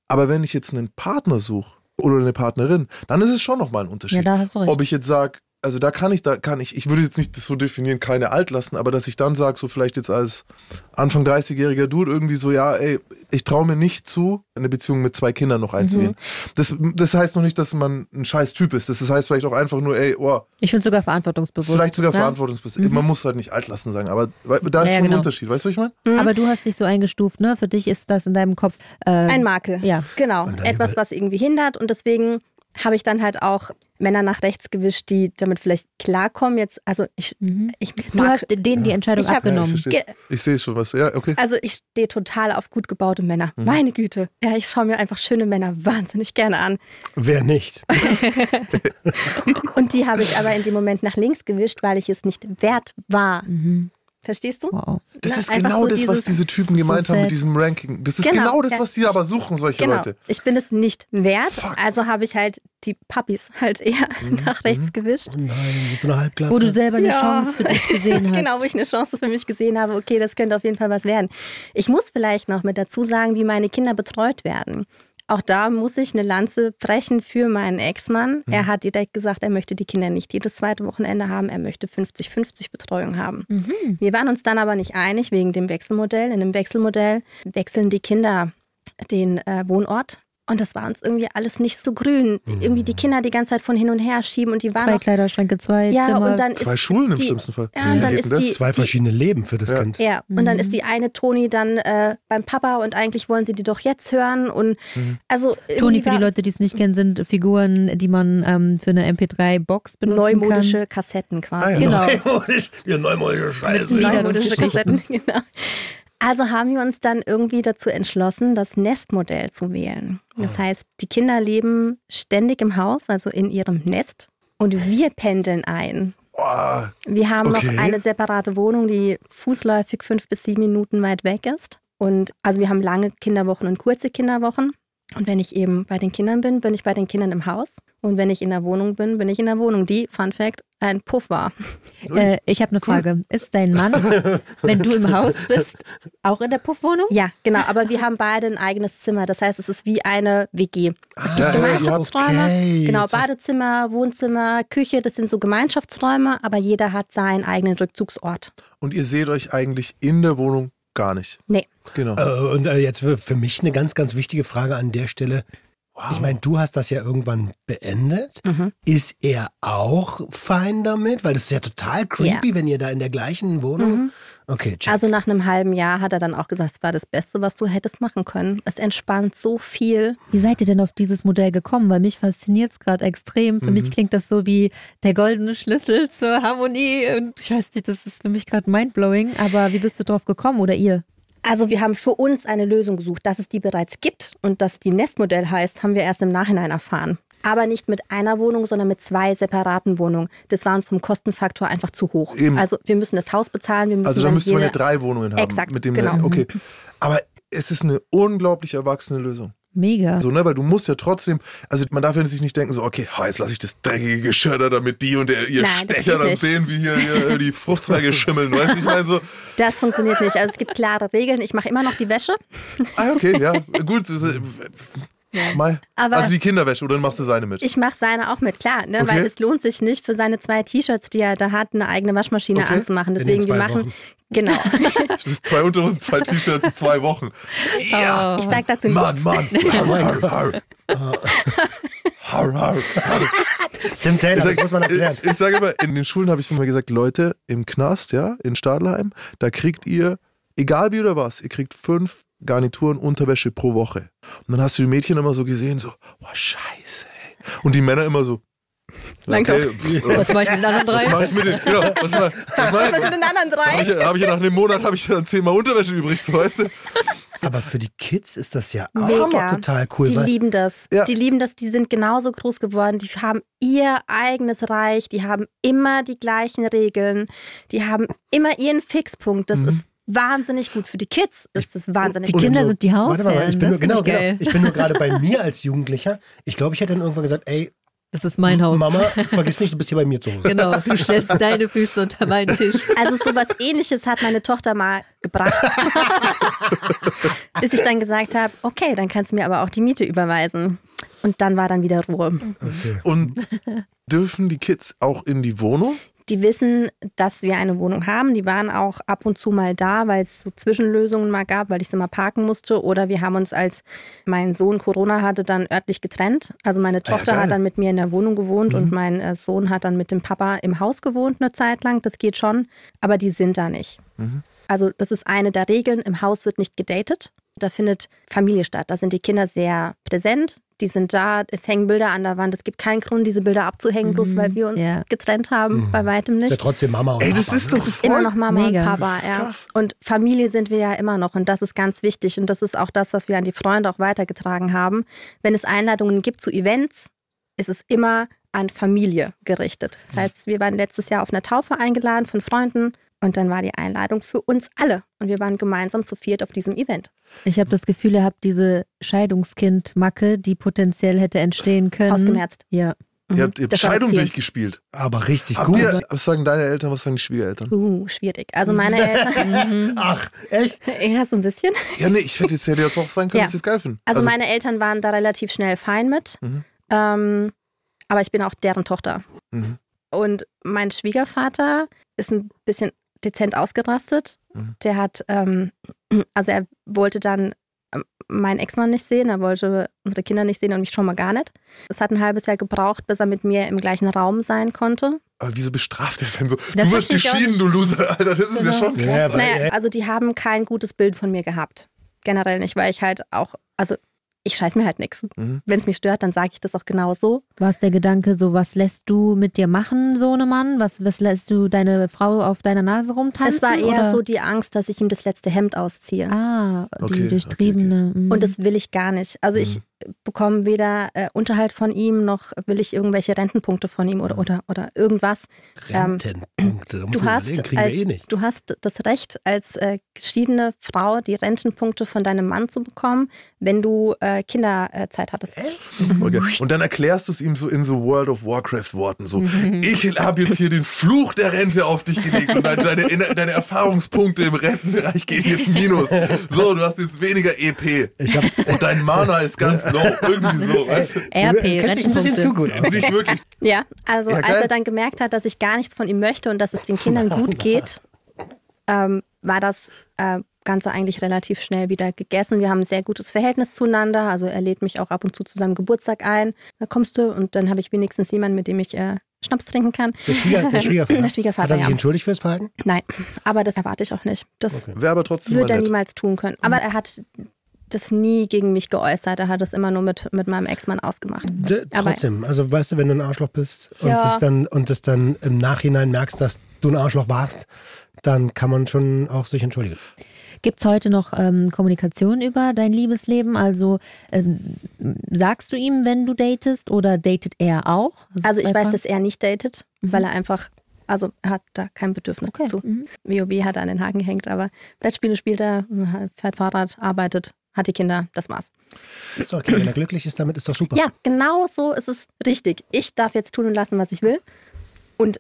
Aber wenn ich jetzt einen Partner suche oder eine Partnerin, dann ist es schon nochmal ein Unterschied. Ja, da hast du recht. Ob ich jetzt sage, also da kann ich, da kann ich, ich würde jetzt nicht das so definieren, keine Altlasten, aber dass ich dann sage, so vielleicht jetzt als Anfang 30-jähriger Dude irgendwie so, ja, ey, ich traue mir nicht zu, eine Beziehung mit zwei Kindern noch einzugehen. Mhm. Das, das heißt noch nicht, dass man ein scheiß Typ ist. Das heißt vielleicht auch einfach nur, ey, oh, Ich finde sogar verantwortungsbewusst. vielleicht sogar ja? verantwortungsbewusst. Man muss halt nicht Altlasten sagen, aber weil- da ist Ja, ja, schon genau. ein Unterschied. Weißt du, was ich meine? Mhm. Aber du hast dich so eingestuft, ne? Für dich ist das in deinem Kopf. Äh, Ein Makel. Ja. Genau. Etwas, was irgendwie hindert. Und deswegen habe ich dann halt auch Männer nach rechts gewischt, die damit vielleicht klarkommen. Jetzt, also ich, Mhm. ich Du mag, hast denen die Entscheidung Ich hab- Ja, ich abgenommen. Ich sehe es schon, was. Ja, okay. also ich stehe total auf gut gebaute Männer. Mhm. Meine Güte. Ja, ich schaue mir einfach schöne Männer wahnsinnig gerne an. Wer nicht? [LAUGHS] [LAUGHS] Und die habe ich aber in dem Moment nach links gewischt, weil ich es nicht wert war. Mhm. Verstehst du? Wow. Das Na, ist genau so das, was diese Typen ist so gemeint haben mit diesem Ranking. Das ist Genau, genau, das, ja. was die aber suchen, solche Genau. Leute. Ich bin es nicht wert, Fuck. also habe ich halt die Puppies halt eher Mhm. [LAUGHS] nach rechts gewischt. Oh nein, mit so einer Halbglatze. Wo du selber eine Ja. Chance für dich gesehen [LAUGHS] hast. Genau, wo ich eine Chance für mich gesehen habe, okay, das könnte auf jeden Fall was werden. Ich muss vielleicht noch mit dazu sagen, wie meine Kinder betreut werden. Auch da muss ich eine Lanze brechen für meinen Ex-Mann. Er hat direkt gesagt, er möchte die Kinder nicht jedes zweite Wochenende haben, er möchte 50-50 Betreuung haben. Mhm. Wir waren uns dann aber nicht einig wegen dem Wechselmodell. In dem Wechselmodell wechseln die Kinder den äh, Wohnort. Und das war uns irgendwie alles nicht so grün. Irgendwie die Kinder die ganze Zeit von hin und her schieben und die waren Zwei auch Kleiderschränke, zwei ja, Zimmer. und dann Zwei Schulen im die, schlimmsten Fall. Ja, und dann geht ist die, Zwei die verschiedene Leben für das Ja. Kind. ja, und dann ist die eine Toni dann äh, beim Papa und eigentlich wollen sie die doch jetzt hören. Und also Toni, für die Leute, die es nicht kennen, sind Figuren, die man ähm, für eine MP3-Box benutzen neumodische Kassetten quasi. Ah, ja. Genau. Neumodisch, ja, neumodische Scheiße. Neumodische. Kassetten, [LAUGHS] genau. Also haben wir uns dann irgendwie dazu entschlossen, das Nestmodell zu wählen. Das heißt, die Kinder leben ständig im Haus, also in ihrem Nest. Und wir pendeln ein. Wir haben Okay. noch eine separate Wohnung, die fußläufig fünf bis sieben Minuten weit weg ist. Und also wir haben lange Kinderwochen und kurze Kinderwochen. Und wenn ich eben bei den Kindern bin, bin ich bei den Kindern im Haus. Und wenn ich in der Wohnung bin, bin ich in der Wohnung, die, Fun Fact, ein Puff war. Äh, ich habe eine Frage. Ist dein Mann, [LAUGHS] wenn du im Haus bist, auch in der Puffwohnung? Ja, genau. Aber wir haben beide ein eigenes Zimmer. Das heißt, es ist wie eine WG. Es gibt Ah, Gemeinschaftsräume. okay. Genau, Badezimmer, Wohnzimmer, Küche, das sind so Gemeinschaftsräume, aber jeder hat seinen eigenen Rückzugsort. Und ihr seht euch eigentlich in der Wohnung gar nicht. Nee. Genau. Äh, Und äh, jetzt für für mich eine ganz, ganz wichtige Frage an der Stelle. Ich meine, du hast das ja irgendwann beendet. Mhm. Ist er auch fein damit? Weil das ist ja total creepy, wenn ihr da in der gleichen Wohnung. Okay, check. Also nach einem halben Jahr hat er dann auch gesagt, es war das Beste, was du hättest machen können. Es entspannt so viel. Wie seid ihr denn auf dieses Modell gekommen? Weil mich fasziniert es gerade extrem. Für Mhm. mich klingt das so wie der goldene Schlüssel zur Harmonie. Und ich weiß nicht, das ist für mich gerade mindblowing. Aber wie bist du drauf gekommen oder ihr? Also wir haben für uns eine Lösung gesucht, dass es die bereits gibt und dass die Nestmodell heißt, haben wir erst im Nachhinein erfahren. Aber nicht mit einer Wohnung, sondern mit zwei separaten Wohnungen. Das war uns vom Kostenfaktor einfach zu hoch. Eben. Also wir müssen das Haus bezahlen, wir müssen Also da müsste man ja drei Wohnungen haben. Exakt, mit dem genau. Okay. Aber es ist eine unglaublich erwachsene Lösung. Mega. So, ne, weil du musst ja trotzdem, also man darf ja sich nicht denken, so, okay, jetzt lasse ich das dreckige Geschirr da, damit die und der, ihr Nein, Stecher dann nicht. sehen, wie hier, hier [LAUGHS] die Fruchtzweige schimmeln. Weißt du, ich meine so, Das funktioniert nicht. Also es gibt klare Regeln. Ich mache immer noch die Wäsche. ah, okay, ja, gut. Mal. Aber- also die Kinderwäsche, oder dann machst du seine mit? Ich mache seine auch mit, klar, ne? Okay. weil es lohnt sich nicht für seine zwei T-Shirts, die er da hat, eine eigene Waschmaschine Okay. anzumachen. Deswegen, wir machen, Wochen. genau. [LAUGHS] zwei Unterhosen, zwei T-Shirts, [LAUGHS] zwei Wochen. Ja, Ich sag dazu Mann, nichts. Mann. [LAUGHS] Har, har, har. Har, har, har. Tim Taylor, Ich, das sag, muss man erklären. ich, ich sage immer, in den Schulen habe ich immer gesagt, Leute, im Knast, ja, in Stadelheim, da kriegt ihr, egal wie oder was, ihr kriegt fünf Garnituren Unterwäsche pro Woche. Und dann hast du die Mädchen immer so gesehen, so, boah, scheiße, ey. Und die Männer immer so, okay, Was mache ich mit den anderen was drei? mache ich mit den, genau, was mache was mach ich, Was mit den anderen hab drei? ich, hab ich ja nach einem Monat habe ich dann zehnmal Unterwäsche übrig, so weißt du? Aber für die Kids ist das ja auch Mega. noch total cool. Die weil lieben das. Ja. Die lieben das. Die sind genauso groß geworden. Die haben ihr eigenes Reich. Die haben immer die gleichen Regeln. Die haben immer ihren Fixpunkt. Das ist wahnsinnig gut. Für die Kids ist das wahnsinnig Die gut. Kinder sind die Warte mal, Hausherren. ich bin, nur, genau, genau, ich bin nur gerade bei [LAUGHS] mir als Jugendlicher. Ich glaube, ich hätte dann irgendwann gesagt, ey, Das ist mein Haus. Mama, [LAUGHS] vergiss nicht, du bist hier bei mir zu Hause. Genau, du stellst [LAUGHS] deine Füße unter meinen Tisch. Also sowas ähnliches hat meine Tochter mal gebracht. Bis ich dann gesagt habe, okay, dann kannst du mir aber auch die Miete überweisen. Und dann war dann wieder Ruhe. Und dürfen die Kids auch in die Wohnung? Die wissen, dass wir eine Wohnung haben. Die waren auch ab und zu mal da, weil es so Zwischenlösungen mal gab, weil ich sie mal parken musste. Oder wir haben uns, als mein Sohn Corona hatte, dann örtlich getrennt. Also meine Tochter geil. hat dann mit mir in der Wohnung gewohnt und mein äh, Sohn hat dann mit dem Papa im Haus gewohnt eine Zeit lang. Das geht schon, aber die sind da nicht. Also das ist eine der Regeln. Im Haus wird nicht gedatet. Da findet Familie statt. Da sind die Kinder sehr präsent. Die sind da. Es hängen Bilder an der Wand. Es gibt keinen Grund, diese Bilder abzuhängen, bloß weil wir uns Ja. getrennt haben. Bei weitem Ist ja nicht. trotzdem Mama und Ey, das Papa, ist ne? doch Immer noch Mama Mega. und Papa, Das ist ja. Und Familie sind wir ja immer noch und das ist ganz wichtig und das ist auch das, was wir an die Freunde auch weitergetragen haben. Wenn es Einladungen gibt zu Events, ist es immer an Familie gerichtet. Das heißt, wir waren letztes Jahr auf einer Taufe eingeladen von Freunden und dann war die Einladung für uns alle und wir waren gemeinsam zu viert auf diesem Event. Ich habe das Gefühl, ihr habt diese Scheidungskind-Macke, die potenziell hätte entstehen können. Ausgemerzt. Ja. Ihr habt, ihr habt das Scheidung durchgespielt. Aber richtig Habt gut. ihr, was sagen deine Eltern, was sagen die Schwiegereltern? Uh, schwierig. Also meine Eltern, [LAUGHS] Ach, echt? [LAUGHS] ja, so ein bisschen. Ja, nee, ich hätte jetzt, hätte jetzt auch sagen können, Ja. dass sie es geil finden. Also, meine Eltern waren da relativ schnell fein mit. Mhm. Ähm, aber ich bin auch deren Tochter. Mhm. Und mein Schwiegervater ist ein bisschen dezent ausgerastet. Mhm. Der hat, ähm, [CLEARS THROAT] also er wollte dann ähm, meinen Ex-Mann nicht sehen, er wollte unsere Kinder nicht sehen und mich schon mal gar nicht. Es hat ein halbes Jahr gebraucht, bis er mit mir im gleichen Raum sein konnte. Aber wieso bestraft es denn so? Das du wirst geschieden, du Loser, Alter. Das ist ja Genau. schon krass. Ja, Naja, also die haben kein gutes Bild von mir gehabt. Generell nicht, weil ich halt auch, also ich scheiß mir halt nichts. Mhm. Wenn es mich stört, dann sage ich das auch genau so. War es der Gedanke, so was lässt du mit dir machen, Sohnemann? Was, was lässt du deine Frau auf deiner Nase rumtanzen? es war eher oder? so die Angst, dass ich ihm das letzte Hemd ausziehe. Ah, Okay, die okay, durchtriebene. mhm. Und das will ich gar nicht. Also ich bekomme weder äh, Unterhalt von ihm, noch will ich irgendwelche Rentenpunkte von ihm oder, oder, oder irgendwas. Ähm, Rentenpunkte, da [CLEARS THROAT] muss Du hast, als, wir eh nicht. du hast das Recht, als äh, geschiedene Frau die Rentenpunkte von deinem Mann zu bekommen, wenn du äh, Kinderzeit hattest. [LAUGHS] Okay. Und dann erklärst du es ihm so in so World of Warcraft Worten. So, ich habe jetzt hier den Fluch der Rente auf dich gelegt und deine, deine, deine Erfahrungspunkte im Rentenbereich gehen jetzt minus. So, du hast jetzt weniger EP. Ich hab, Und dein Mana ist ganz low. Irgendwie so, weißt du? RP, du kennst dich ein bisschen zu gut. Nicht wirklich. Ja, also Ja, als er dann gemerkt hat, dass ich gar nichts von ihm möchte und dass es den Kindern gut geht, ähm, war das äh, Ganze eigentlich relativ schnell wieder gegessen. Wir haben ein sehr gutes Verhältnis zueinander. Also er lädt mich auch ab und zu zu seinem Geburtstag ein. Da kommst du und dann habe ich wenigstens jemanden, mit dem ich äh, Schnaps trinken kann. Der, Schwieger, der Schwiegervater. [LAUGHS] Der Schwiegervater, Hat er sich ja. entschuldigt fürs Verhalten? Nein, aber das erwarte ich auch nicht. Das Wäre aber trotzdem wird mal er niemals tun können. Aber er hat das nie gegen mich geäußert. Er hat es immer nur mit, mit meinem Ex-Mann ausgemacht. D Aber- trotzdem, also weißt du, wenn du ein Arschloch bist und, Ja. das dann, und das dann im Nachhinein merkst, dass du ein Arschloch warst, dann kann man schon auch sich entschuldigen. Gibt es heute noch ähm, Kommunikation über dein Liebesleben? Also ähm, sagst du ihm, wenn du datest oder datet er auch? Also ich zwei weiß, dass er nicht datet, weil er einfach, also er hat da kein Bedürfnis Okay. dazu. Mhm. WoW hat er an den Haken gehängt, aber Brettspiele spielt er, fährt Fahrrad, arbeitet, hat die Kinder, das war's. So, okay, wenn er glücklich ist, damit ist doch super. Ja, genau so ist es richtig. Ich darf jetzt tun und lassen, was ich will. Und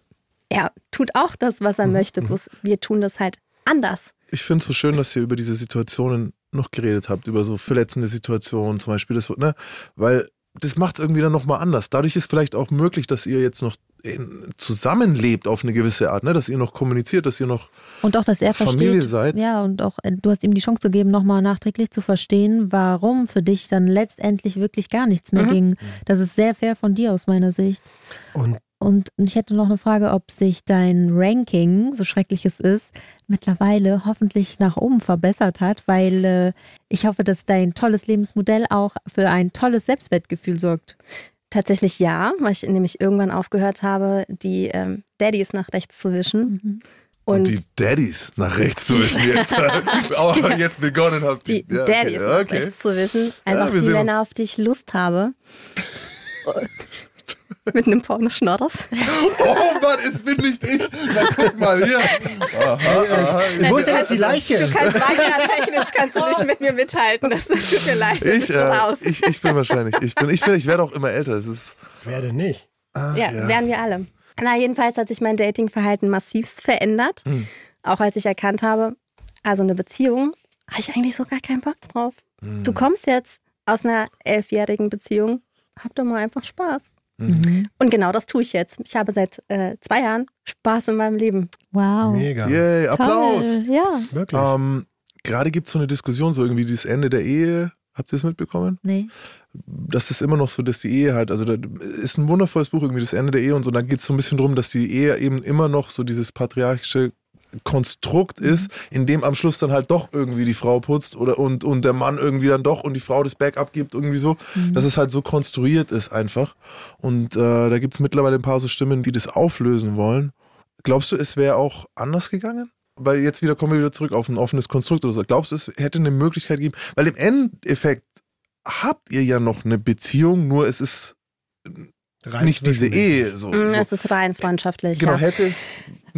er tut auch das, was er Mhm. möchte, bloß wir tun das halt anders. Ich finde es so schön, dass ihr über diese Situationen noch geredet habt, über so verletzende Situationen zum Beispiel, das, ne? weil das macht es irgendwie dann nochmal anders. Dadurch ist vielleicht auch möglich, dass ihr jetzt noch zusammenlebt auf eine gewisse Art, ne? dass ihr noch kommuniziert, dass ihr noch Und auch, dass er Familie versteht. seid. Ja, und auch, äh, du hast ihm die Chance gegeben, nochmal nachträglich zu verstehen, warum für dich dann letztendlich wirklich gar nichts mehr Mhm. ging. Das ist sehr fair von dir aus meiner Sicht. Und Und ich hätte noch eine Frage, ob sich dein Ranking, so schrecklich es ist, mittlerweile hoffentlich nach oben verbessert hat, weil äh, ich hoffe, dass dein tolles Lebensmodell auch für ein tolles Selbstwertgefühl sorgt. Tatsächlich ja, weil ich nämlich irgendwann aufgehört habe, die ähm, Daddys nach rechts zu wischen. und, Und, die Daddys nach rechts zu wischen jetzt, aber [LAUGHS] jetzt begonnen habt. die ja, okay, Daddys nach okay. rechts zu wischen. Einfach wir die Männer, auf die ich Lust habe. [LAUGHS] Mit einem Pornoschnorres. Oh Mann, es bin nicht ich. Na guck mal hier. Aha, aha. wo ist denn jetzt die Leiche? kannst technisch kannst du nicht mit mir mithalten. Das tut mir leid. Ich, äh, ich, ich bin wahrscheinlich. Ich bin, ich bin, ich werde auch immer älter. Es ist, Wer denn nicht? ah, Ja, wären wir alle. Na, jedenfalls hat sich mein Datingverhalten massivst verändert. Hm. Auch als ich erkannt habe, also eine Beziehung, habe ich eigentlich so gar keinen Bock drauf. Hm. Du kommst jetzt aus einer elfjährigen Beziehung, hab doch mal einfach Spaß. Mhm. Und genau das tue ich jetzt. Ich habe seit äh, zwei Jahren Spaß in meinem Leben. Wow. Mega. Yay, Applaus. Toll. Ja. Wirklich. Ähm, Gerade gibt es so eine Diskussion, so irgendwie das Ende der Ehe. Habt ihr das mitbekommen? Nee. Das ist immer noch so, dass die Ehe halt, also da ist ein wundervolles Buch, irgendwie das Ende der Ehe und so. Da geht es so ein bisschen drum, dass die Ehe eben immer noch so dieses patriarchische Konstrukt ist, in dem am Schluss dann halt doch irgendwie die Frau putzt oder und, und der Mann irgendwie dann doch und die Frau das Backup gibt, irgendwie so, dass es halt so konstruiert ist einfach. Und äh, da gibt es mittlerweile ein paar so Stimmen, die das auflösen wollen. Glaubst du, es wäre auch anders gegangen? Weil jetzt wieder kommen wir wieder zurück auf ein offenes Konstrukt oder so. Glaubst du, es hätte eine Möglichkeit gegeben? Weil im Endeffekt habt ihr ja noch eine Beziehung, nur es ist Rein nicht diese. Ehe so. Mm, so. Es ist rein freundschaftlich. Genau, ja. hätte es.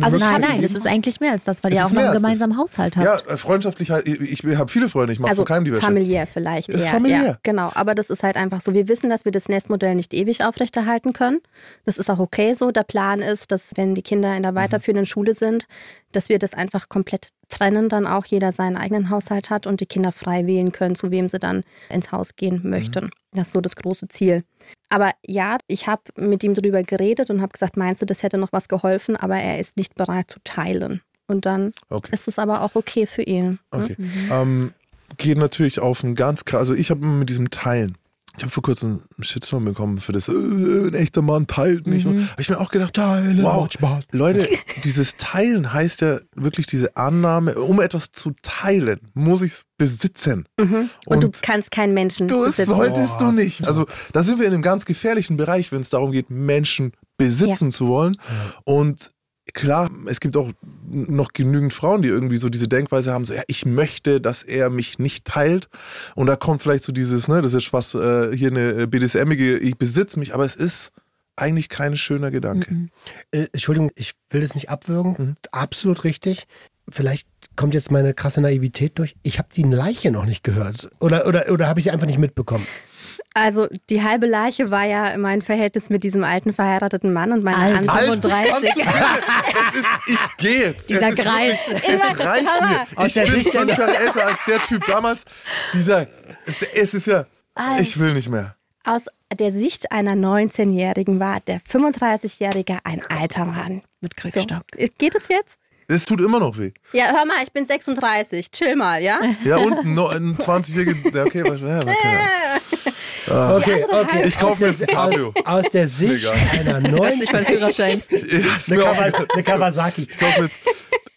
Also Nein, nein, es ist eigentlich mehr als das, weil Es ihr auch noch einen gemeinsamen Haushalt habt. Ja, äh, freundschaftlich, ich, ich habe viele Freunde, ich mache Also von keinem die Wäsche. familiär vielleicht Ist eher. familiär. Ja, genau, aber das ist halt einfach so. Wir wissen, dass wir das Nestmodell nicht ewig aufrechterhalten können. Das ist auch okay so. Der Plan ist, dass wenn die Kinder Mhm. in der weiterführenden Schule sind, dass wir das einfach komplett trennen, dann auch jeder seinen eigenen Haushalt hat und die Kinder frei wählen können, zu wem sie dann ins Haus gehen möchten. Mhm. Das ist so das große Ziel. Aber ja, ich habe mit ihm darüber geredet und habe gesagt, meinst du, das hätte noch was geholfen, aber er ist nicht bereit zu teilen. Und dann Okay. ist es aber auch okay für ihn. ne? Okay. Ähm, geht natürlich auf ein ganz krass. Also ich habe immer mit diesem Teilen. Ich habe vor kurzem einen Shitstorm bekommen für das, äh, ein echter Mann teilt nicht. Mhm. Habe ich mir auch gedacht, Teile, wow, Spaß. Leute, [LAUGHS] dieses Teilen heißt ja wirklich diese Annahme, um etwas zu teilen, muss ich es besitzen. Mhm. Und, du kannst keinen Menschen Du besitzen. solltest Boah. du nicht. Also da sind wir in einem ganz gefährlichen Bereich, wenn es darum geht, Menschen besitzen zu wollen. Und klar, es gibt auch noch genügend Frauen, die irgendwie so diese Denkweise haben, so ja, ich möchte, dass er mich nicht teilt. Und da kommt vielleicht so dieses, ne, das ist was äh, hier eine BDSMige, ich besitze mich, aber es ist eigentlich kein schöner Gedanke. Äh, Entschuldigung, ich will das nicht abwürgen. Mhm. Absolut richtig. Vielleicht kommt jetzt meine krasse Naivität durch. Ich habe die Leiche noch nicht gehört. Oder, oder, oder habe ich sie einfach nicht mitbekommen? Also die halbe Leiche war ja mein Verhältnis mit diesem alten verheirateten Mann und meine Alt. andere. Alt, 35. kannst du bitte? es ist, ich gehe jetzt. Dieser es ist Greis. Wirklich, es reicht mir. Aus Ich der bin fünf Jahre älter als der Typ damals. Dieser, es, es ist ja, ich will nicht mehr. Aus der Sicht einer 19-Jährigen war der 35-Jährige ein alter Mann. Mit So. Krückstock. Geht es jetzt? Es tut immer noch weh. Ja, hör mal, ich bin 36. Chill mal, ja? Ja, und ein no- ein 20-jähriger, ja, okay, was, ja, [LAUGHS] okay. Okay, okay. Ich kaufe mir jetzt ein Cabrio. Aus der Sicht Egal. einer Nicht 90 mein Führerschein. Ich, eine, Kawa eine Kawasaki. ich kauf mir jetzt,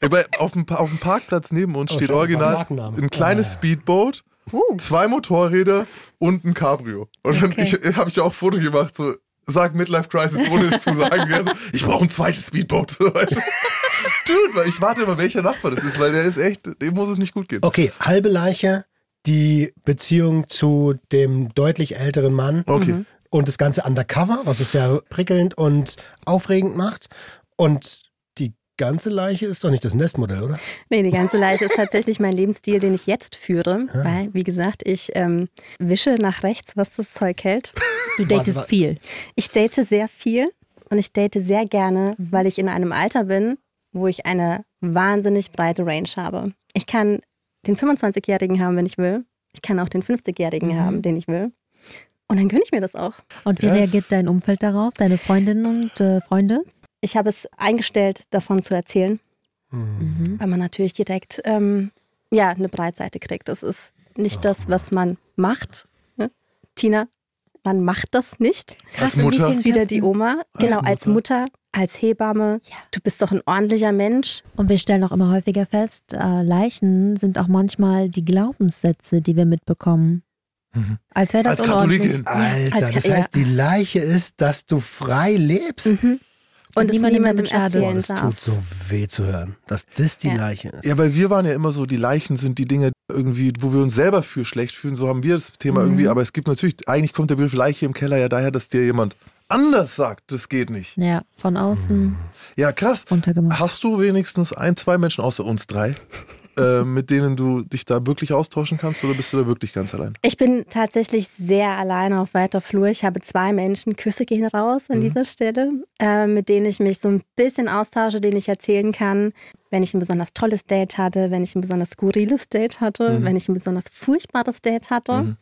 Aber auf, dem, auf dem Parkplatz neben uns Oh, steht original ein kleines Ah. Speedboat, Uh. zwei Motorräder und ein Cabrio. Und dann Okay. ich, habe ich auch ein Foto gemacht, so sag Midlife Crisis, ohne es zu sagen. Ja, so, ich brauche ein zweites Speedboat. [LAUGHS] Dude, ich warte immer, welcher Nachbar das ist, weil der ist echt, dem muss es nicht gut gehen. Okay, halbe Leiche, die Beziehung zu dem deutlich älteren Mann Okay. und das Ganze undercover, was es ja prickelnd und aufregend macht. Und die ganze Leiche ist doch nicht das Nestmodell, oder? Nee, die ganze Leiche ist tatsächlich mein Lebensstil, den ich jetzt führe. Ah. Weil, wie gesagt, ich ähm, wische nach rechts, was das Zeug hält. [LAUGHS] Du datest was- viel. Ich date sehr viel und ich date sehr gerne, weil ich in einem Alter bin, wo ich eine wahnsinnig breite Range habe. Ich kann den 25-Jährigen haben, wenn ich will. Ich kann auch den 50-Jährigen haben, den ich will. Und dann gönne ich mir das auch. Und wie Krass. reagiert dein Umfeld darauf? Deine Freundinnen und äh, Freunde? Ich habe es eingestellt, davon zu erzählen, Mhm. weil man natürlich direkt ähm, ja, eine Breitseite kriegt. Das ist nicht das, was man macht. Ne? Tina, man macht das nicht. Als in wie Mutter? Ist wieder die? Oma. Genau, als Mutter, als Hebamme. Du bist doch ein ordentlicher Mensch. Und wir stellen auch immer häufiger fest, äh, Leichen sind auch manchmal die Glaubenssätze, die wir mitbekommen. Mhm. Als wäre das Als. Katholikin. Alter, Als- das ja. heißt, die Leiche ist, dass du frei lebst. Mhm. Und es niemandem niemandem schadet. Erzählen das tut so weh zu hören, dass das die Ja. Leiche ist. Ja, weil wir waren ja immer so, die Leichen sind die Dinge irgendwie, wo wir uns selber für schlecht fühlen. So haben wir das Thema Mhm. irgendwie. Aber es gibt natürlich, eigentlich kommt der Begriff Leiche im Keller ja daher, dass dir jemand anders sagt, das geht nicht. Ja, von außen Ja, krass. Hast du wenigstens ein, zwei Menschen außer uns drei, äh, mit denen du dich da wirklich austauschen kannst oder bist du da wirklich ganz allein? Ich bin tatsächlich sehr alleine auf weiter Flur. Ich habe zwei Menschen, Küsse gehen raus an dieser Stelle, äh, mit denen ich mich so ein bisschen austausche, denen ich erzählen kann, wenn ich ein besonders tolles Date hatte, wenn ich ein besonders skurriles Date hatte, wenn ich ein besonders furchtbares Date hatte.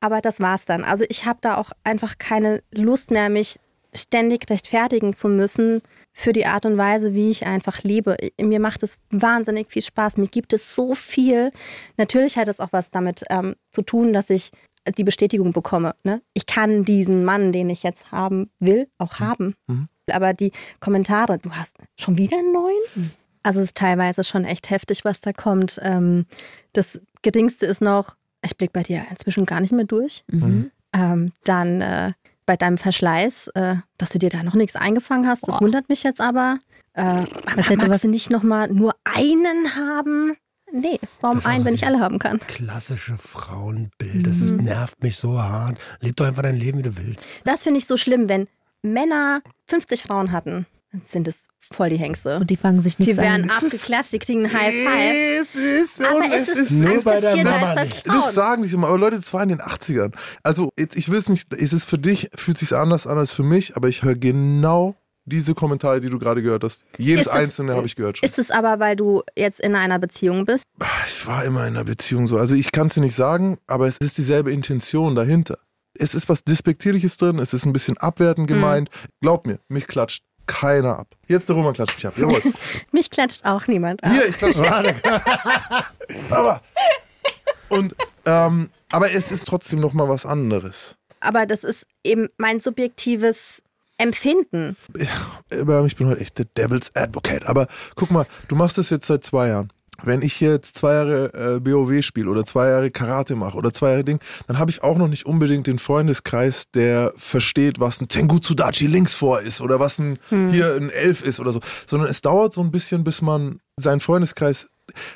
Aber das war's dann. Also ich habe da auch einfach keine Lust mehr, mich ständig rechtfertigen zu müssen für die Art und Weise, wie ich einfach lebe. Mir macht es wahnsinnig viel Spaß. Mir gibt es so viel. Natürlich hat es auch was damit ähm, zu tun, dass ich die Bestätigung bekomme. Ne? Ich kann diesen Mann, den ich jetzt haben will, auch haben. Aber die Kommentare, du hast schon wieder einen neuen? Also es ist teilweise schon echt heftig, was da kommt. Ähm, das Geringste ist noch, ich blicke bei dir inzwischen gar nicht mehr durch. Mhm. Ähm, dann äh, bei deinem Verschleiß, äh, dass du dir da noch nichts eingefangen hast, das Boah. wundert mich jetzt aber. Äh, hätte magst was- du nicht nochmal nur einen haben? Nee, warum einen, wenn ich alle haben kann? Klassische Frauenbild. Das ist, nervt mich so hart. Leb doch einfach dein Leben, wie du willst. Das finde ich so schlimm, wenn Männer 50 Frauen hatten, dann sind es voll die Hengste. Und die fangen sich Die nichts werden an. abgeklatscht, die kriegen einen High Five. Es ist, Aber und es ist nur bei der Mama bei nicht. Das sagen die immer, aber Leute, das war in den 80ern. Also, jetzt, ich will es nicht, es ist für dich, fühlt sich anders an als für mich, aber ich höre genau diese Kommentare, die du gerade gehört hast. Jedes das- einzelne habe ich gehört schon. Ist es aber, weil du jetzt in einer Beziehung bist? Ich war immer in einer Beziehung so. Also, ich kann es dir nicht sagen, aber es ist dieselbe Intention dahinter. Es ist was Despektierliches drin, es ist ein bisschen abwertend gemeint. Glaub mir, mich klatscht keiner ab. Jetzt der Roman klatscht mich ab. Jawohl. [LAUGHS] Mich klatscht auch niemand ab. Hier, ich klatsche. [LAUGHS] aber. Und, ähm, aber es ist trotzdem noch mal was anderes. Aber das ist eben mein subjektives Empfinden. Aber ich bin heute echt der Devil's Advocate. Aber guck mal, du machst das jetzt seit zwei Jahren. Wenn ich jetzt zwei Jahre äh, BOW spiele oder zwei Jahre Karate mache oder zwei Jahre Ding, dann habe ich auch noch nicht unbedingt den Freundeskreis, der versteht, was ein Tengutsudachi links vor ist oder was ein hier ein Elf ist oder so. Sondern es dauert so ein bisschen, bis man seinen Freundeskreis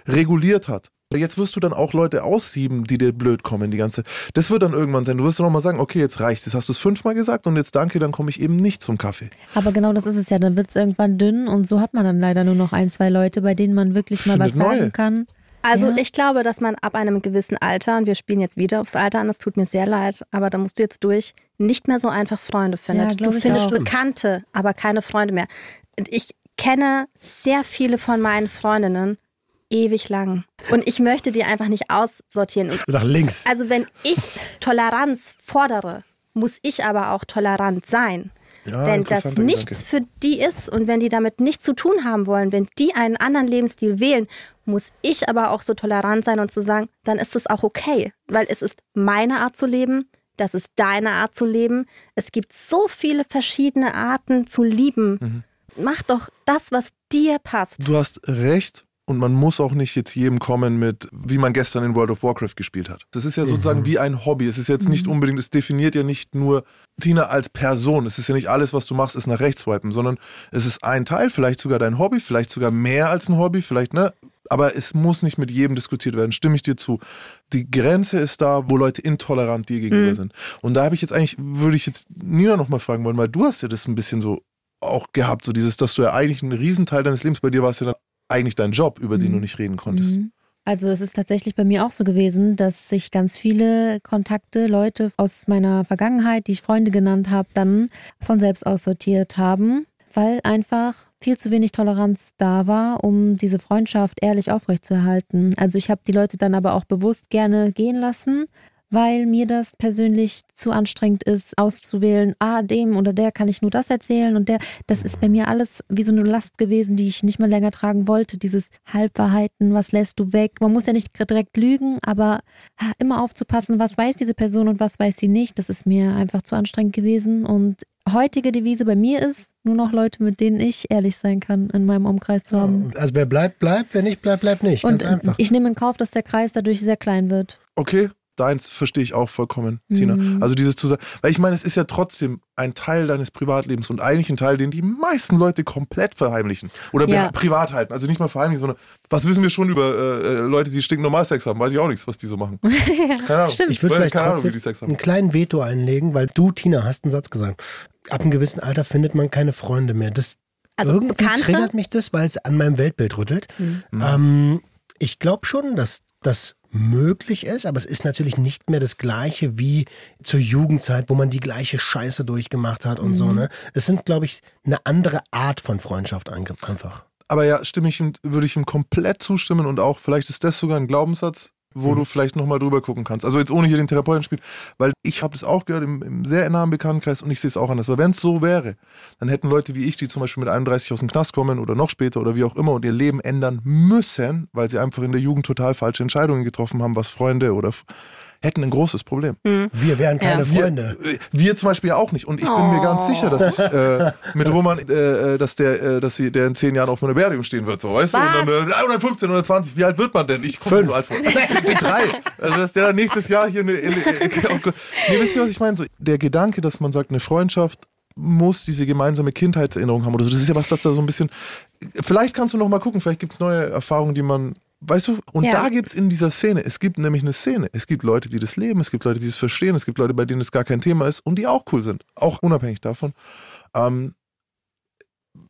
reguliert hat. Jetzt wirst du dann auch Leute aussieben, die dir blöd kommen die ganze Zeit. Das wird dann irgendwann sein. Du wirst dann noch mal sagen, okay, jetzt reicht's. Jetzt hast du es fünfmal gesagt und jetzt danke, dann komme ich eben nicht zum Kaffee. Aber genau das ist es ja. Dann wird es irgendwann dünn und so hat man dann leider nur noch ein, zwei Leute, bei denen man wirklich mal Findet was sagen neue. kann. Also Ja. ich glaube, dass man ab einem gewissen Alter, und wir spielen jetzt wieder aufs Alter an, das tut mir sehr leid, aber da musst du jetzt durch, nicht mehr so einfach Freunde findet. Ja, du findest auch. Bekannte, aber keine Freunde mehr. Und ich kenne sehr viele von meinen Freundinnen ewig lang. Und ich möchte die einfach nicht aussortieren. Und Nach links. also wenn ich Toleranz fordere, muss ich aber auch tolerant sein. Ja, wenn das nichts Gedanke. für die ist und wenn die damit nichts zu tun haben wollen, wenn die einen anderen Lebensstil wählen, muss ich aber auch so tolerant sein und zu sagen, dann ist es auch okay, weil es ist meine Art zu leben, das ist deine Art zu leben. Es gibt so viele verschiedene Arten zu lieben. Mhm. Mach doch das, was dir passt. Du hast recht. Und man muss auch nicht jetzt jedem kommen mit, wie man gestern in World of Warcraft gespielt hat. Das ist ja sozusagen wie ein Hobby. Es ist jetzt nicht unbedingt, es definiert ja nicht nur Tina als Person. Es ist ja nicht alles, was du machst, ist nach rechts swipen, sondern es ist ein Teil, vielleicht sogar dein Hobby, vielleicht sogar mehr als ein Hobby, vielleicht, ne? Aber es muss nicht mit jedem diskutiert werden, stimme ich dir zu. Die Grenze ist da, wo Leute intolerant dir gegenüber sind. Und da habe ich jetzt eigentlich, würde ich jetzt Nina nochmal fragen wollen, weil du hast ja das ein bisschen so auch gehabt, so dieses, dass du ja eigentlich einen Riesenteil deines Lebens, bei dir war es ja dann eigentlich dein Job, über den Mhm. du nicht reden konntest. Mhm. Also es ist tatsächlich bei mir auch so gewesen, dass sich ganz viele Kontakte, Leute aus meiner Vergangenheit, die ich Freunde genannt habe, dann von selbst aussortiert haben, weil einfach viel zu wenig Toleranz da war, um diese Freundschaft ehrlich aufrechtzuerhalten. Also ich habe die Leute dann aber auch bewusst gerne gehen lassen, weil mir das persönlich zu anstrengend ist, auszuwählen, ah, dem oder der kann ich nur das erzählen und der, das ist bei mir alles wie so eine Last gewesen, die ich nicht mehr länger tragen wollte. Dieses Halbwahrheiten, was lässt du weg? Man muss ja nicht direkt lügen, aber immer aufzupassen, was weiß diese Person und was weiß sie nicht, das ist mir einfach zu anstrengend gewesen und heutige Devise bei mir ist, nur noch Leute, mit denen ich ehrlich sein kann, in meinem Umkreis zu haben. Also wer bleibt, bleibt, wer nicht bleibt, bleibt nicht. Und Ganz einfach. ich nehme in Kauf, dass der Kreis dadurch sehr klein wird. Okay, deins verstehe ich auch vollkommen, Tina. Mhm. Also dieses zu sagen, weil ich meine, es ist ja trotzdem ein Teil deines Privatlebens und eigentlich ein Teil, den die meisten Leute komplett verheimlichen oder Ja. privat halten. Also nicht mal verheimlichen, sondern was wissen wir schon über äh, äh, Leute, die stinknormal Sex haben? Weiß ich auch nichts, was die so machen. [LAUGHS] Keine Ahnung. Stimmt. Ich würde vielleicht keine Ahnung, wie die Sex haben. einen kleinen Veto einlegen, weil du, Tina, hast einen Satz gesagt. Ab einem gewissen Alter findet man keine Freunde mehr. Das Also irgendwie Bekannte? triggert mich das, weil es an meinem Weltbild rüttelt. Mhm. Ähm, ich glaube schon, dass das möglich ist, aber es ist natürlich nicht mehr das Gleiche wie zur Jugendzeit, wo man die gleiche Scheiße durchgemacht hat und so. Ne? Es sind, glaube ich, eine andere Art von Freundschaft einfach. Aber ja, stimme ich würde ich ihm komplett zustimmen und auch, vielleicht ist das sogar ein Glaubenssatz, wo Mhm. du vielleicht nochmal drüber gucken kannst. Also jetzt ohne hier den Therapeuten spielen, weil ich habe das auch gehört im, im sehr nahen Bekanntenkreis und ich sehe es auch anders. Weil wenn es so wäre, dann hätten Leute wie ich, die zum Beispiel mit 31 aus dem Knast kommen oder noch später oder wie auch immer und ihr Leben ändern müssen, weil sie einfach in der Jugend total falsche Entscheidungen getroffen haben, was Freunde oder hätten ein großes Problem. Wir wären keine Wir, Freunde. äh, wir zum Beispiel auch nicht. Und ich bin mir ganz sicher, dass ich äh, [LAUGHS] mit Roman, äh, äh, dass der, äh, dass sie, der in zehn Jahren auf meiner Beerdigung stehen wird, so, weißt du? Und dann, äh, oder 15 oder 20. Wie alt wird man denn? Ich komme so alt vor. Die drei. Also, dass der dann nächstes Jahr hier eine, in, in, oh. Nee, wisst ihr, was ich meine? So, der Gedanke, dass man sagt, eine Freundschaft muss diese gemeinsame Kindheitserinnerung haben oder so. Das ist ja was, das da so ein bisschen. Vielleicht kannst du noch mal gucken, vielleicht gibt es neue Erfahrungen, die man. Weißt du, und Ja. da gibt es in dieser Szene, es gibt nämlich eine Szene. Es gibt Leute, die das leben, es gibt Leute, die es verstehen, es gibt Leute, bei denen es gar kein Thema ist und die auch cool sind. Auch unabhängig davon. Ähm,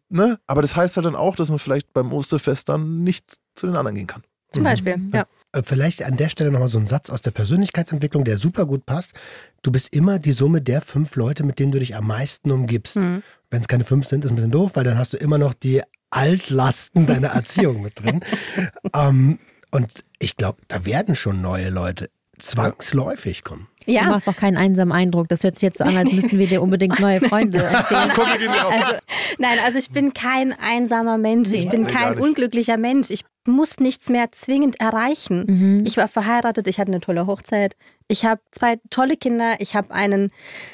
ne? Aber das heißt halt dann auch, dass man vielleicht beim Osterfest dann nicht zu den anderen gehen kann. Zum Beispiel, ja. Äh, Vielleicht an der Stelle nochmal so ein Satz aus der Persönlichkeitsentwicklung, der super gut passt. Du bist immer die Summe der fünf Leute, mit denen du dich am meisten umgibst. Mhm. Wenn es keine fünf sind, ist ein bisschen doof, weil dann hast du immer noch die Altlasten deiner Erziehung mit drin. [LAUGHS] Ähm, und ich glaube, da werden schon neue Leute zwangsläufig kommen. Du Ja, machst auch keinen einsamen Eindruck. Das hört sich jetzt so an, als müssten wir dir unbedingt neue [LAUGHS] Freunde [LAUGHS] empfehlen. Also, nein, also ich bin kein einsamer Mensch. Ich bin kein unglücklicher Mensch. Ich muss nichts mehr zwingend erreichen. Mhm. Ich war verheiratet, ich hatte eine tolle Hochzeit. Ich habe zwei tolle Kinder. Ich habe einen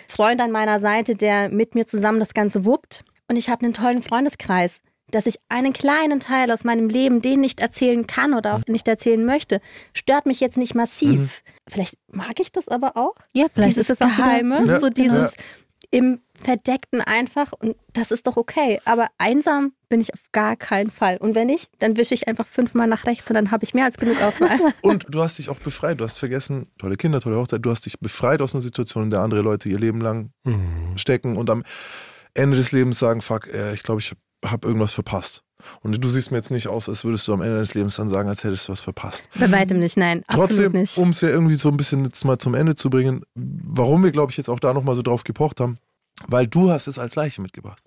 Freund an meiner Seite, der mit mir zusammen das Ganze wuppt. Und ich habe einen tollen Freundeskreis. Dass ich einen kleinen Teil aus meinem Leben den nicht erzählen kann oder auch nicht erzählen möchte, stört mich jetzt nicht massiv. Vielleicht mag ich das aber auch. Ja, vielleicht dieses ist es auch Geheime, Ja, so dieses ja. im Verdeckten einfach. Und das ist doch okay. Aber einsam bin ich auf gar keinen Fall. Und wenn nicht, dann wische ich einfach fünfmal nach rechts und dann habe ich mehr als genug Auswahl. [LAUGHS] [LAUGHS] Und du hast dich auch befreit. Du hast vergessen, tolle Kinder, tolle Hochzeit. Du hast dich befreit aus einer Situation, in der andere Leute ihr Leben lang stecken und am Ende des Lebens sagen, fuck, äh, ich glaube, ich habe irgendwas verpasst. Und du siehst mir jetzt nicht aus, als würdest du am Ende deines Lebens dann sagen, als hättest du was verpasst. Bei weitem nicht, nein. Absolut Trotzdem, nicht. um es ja irgendwie so ein bisschen jetzt mal zum Ende zu bringen, warum wir, glaube ich, jetzt auch da nochmal so drauf gepocht haben, weil du hast es als Leiche mitgebracht.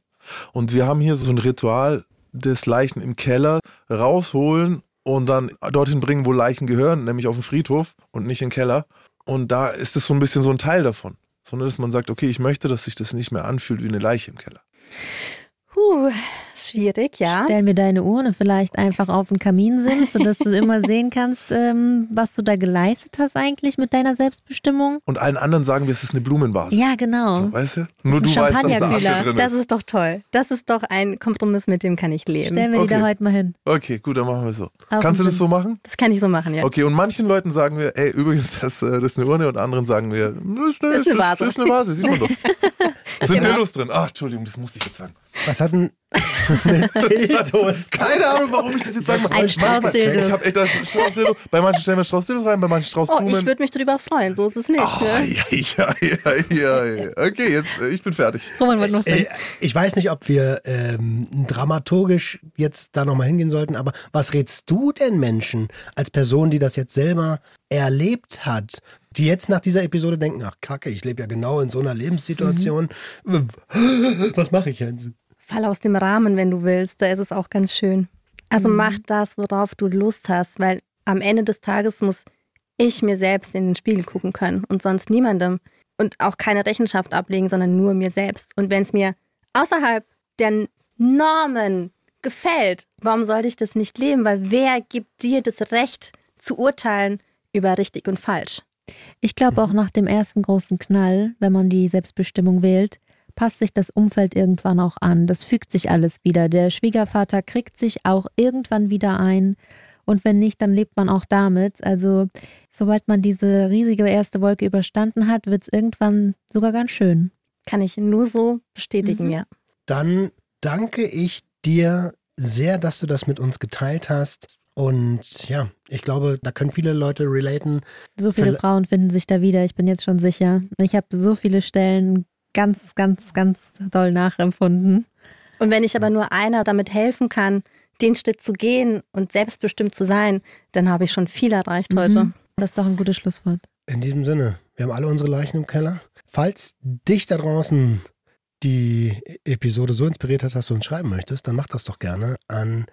Und wir haben hier so ein Ritual des Leichen im Keller rausholen und dann dorthin bringen, wo Leichen gehören, nämlich auf den Friedhof und nicht in den Keller. Und da ist es so ein bisschen so ein Teil davon. Sondern dass man sagt, okay, ich möchte, dass sich das nicht mehr anfühlt wie eine Leiche im Keller. Puh, schwierig, ja. Stellen wir deine Urne vielleicht einfach auf den Kaminsims, sodass du immer [LAUGHS] sehen kannst, ähm, was du da geleistet hast eigentlich mit deiner Selbstbestimmung. Und allen anderen sagen wir, es ist eine Blumenvase. Ja, genau. So, weißt du? Nur du weißt, dass da Asche Champagnerkühler. drin Das ist. ist doch toll. Das ist doch ein Kompromiss, mit dem kann ich leben. Stellen wir die Okay. da heute mal hin. Okay, gut, dann machen wir es so. Auf Kannst du das so machen? Das kann ich so machen, ja. Okay, und manchen Leuten sagen wir, ey, übrigens, [LAUGHS] das, äh, das ist eine Urne und anderen sagen wir, das ist eine, Ist eine Vase. Das ist eine Vase, sieht man doch. [LAUGHS] Sind Genau. Dillos drin. Ach, Entschuldigung, das musste ich jetzt sagen. Was hat denn? [LAUGHS] Keine Ahnung, warum ich das jetzt sage. Ein Straußdildos. Ich habe echt das Straußdildo. Bei manchen stellen wir Straußdildos rein, bei manchen Oh, Straußblumen. ich würde mich drüber freuen, so ist es nicht. Ah, ne? ja, ja, ja, ja, ja. Okay, jetzt, äh, ich bin fertig. Roman wollte noch sagen. Äh, ich weiß nicht, ob wir ähm, dramaturgisch jetzt da nochmal hingehen sollten, aber was rätst du denn Menschen als Person, die das jetzt selber erlebt hat, die jetzt nach dieser Episode denken, ach Kacke, ich lebe ja genau in so einer Lebenssituation. Was mache ich jetzt? Fall aus dem Rahmen, wenn du willst, da ist es auch ganz schön. Also mach das, worauf du Lust hast, weil am Ende des Tages muss ich mir selbst in den Spiegel gucken können und sonst niemandem und auch keine Rechenschaft ablegen, sondern nur mir selbst. Und wenn es mir außerhalb der Normen gefällt, warum sollte ich das nicht leben? Weil wer gibt dir das Recht zu urteilen über richtig und falsch? Ich glaube auch nach dem ersten großen Knall, wenn man die Selbstbestimmung wählt, passt sich das Umfeld irgendwann auch an. Das fügt sich alles wieder. Der Schwiegervater kriegt sich auch irgendwann wieder ein. Und wenn nicht, dann lebt man auch damit. Also, sobald man diese riesige erste Wolke überstanden hat, wird es irgendwann sogar ganz schön. Kann ich nur so bestätigen, Mhm. ja. Dann danke ich dir sehr, dass du das mit uns geteilt hast. Und ja, ich glaube, da können viele Leute relaten. So viele Verle- Frauen finden sich da wieder, ich bin jetzt schon sicher. Ich habe so viele Stellen ganz, ganz, ganz doll nachempfunden. Und wenn ich aber nur einer damit helfen kann, den Schritt zu gehen und selbstbestimmt zu sein, dann habe ich schon viel erreicht heute. Mhm. Das ist doch ein gutes Schlusswort. In diesem Sinne, wir haben alle unsere Leichen im Keller. Falls dich da draußen die Episode so inspiriert hat, dass du uns schreiben möchtest, dann mach das doch gerne an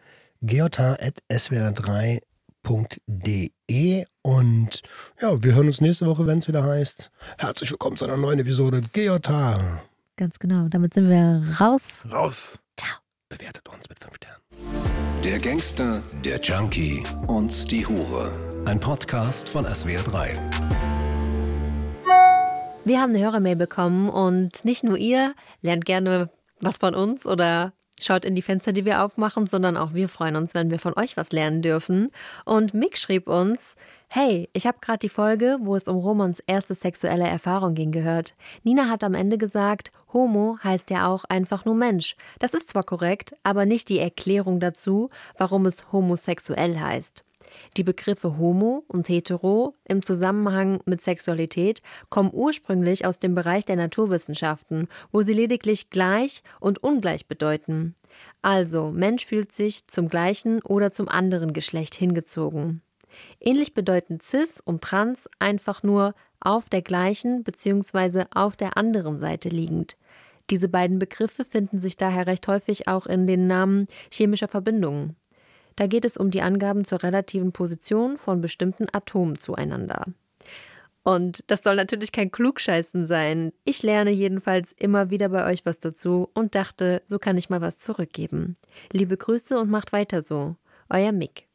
geotar.swr3.de und ja, wir hören uns nächste Woche, wenn es wieder heißt. Herzlich willkommen zu einer neuen Episode Geotar. Ganz genau. Damit sind wir raus. Raus. Bewertet uns mit 5 Sternen. Der Gangster, der Junkie und die Hure. Ein Podcast von SWR3. Wir haben eine Hörermail bekommen und nicht nur ihr lernt gerne was von uns oder schaut in die Fenster, die wir aufmachen, sondern auch wir freuen uns, wenn wir von euch was lernen dürfen. Und Mick schrieb uns, Hey, ich habe gerade die Folge, wo es um Romans erste sexuelle Erfahrung ging, gehört. Nina hat am Ende gesagt, Homo heißt ja auch einfach nur Mensch. Das ist zwar korrekt, aber nicht die Erklärung dazu, warum es homosexuell heißt. Die Begriffe Homo und Hetero im Zusammenhang mit Sexualität kommen ursprünglich aus dem Bereich der Naturwissenschaften, wo sie lediglich gleich und ungleich bedeuten. Also, Mensch fühlt sich zum gleichen oder zum anderen Geschlecht hingezogen. Ähnlich bedeuten cis und trans einfach nur auf der gleichen bzw. auf der anderen Seite liegend. Diese beiden Begriffe finden sich daher recht häufig auch in den Namen chemischer Verbindungen. Da geht es um die Angaben zur relativen Position von bestimmten Atomen zueinander. Und das soll natürlich kein Klugscheißen sein. Ich lerne jedenfalls immer wieder bei euch was dazu und dachte, so kann ich mal was zurückgeben. Liebe Grüße und macht weiter so. Euer Mick.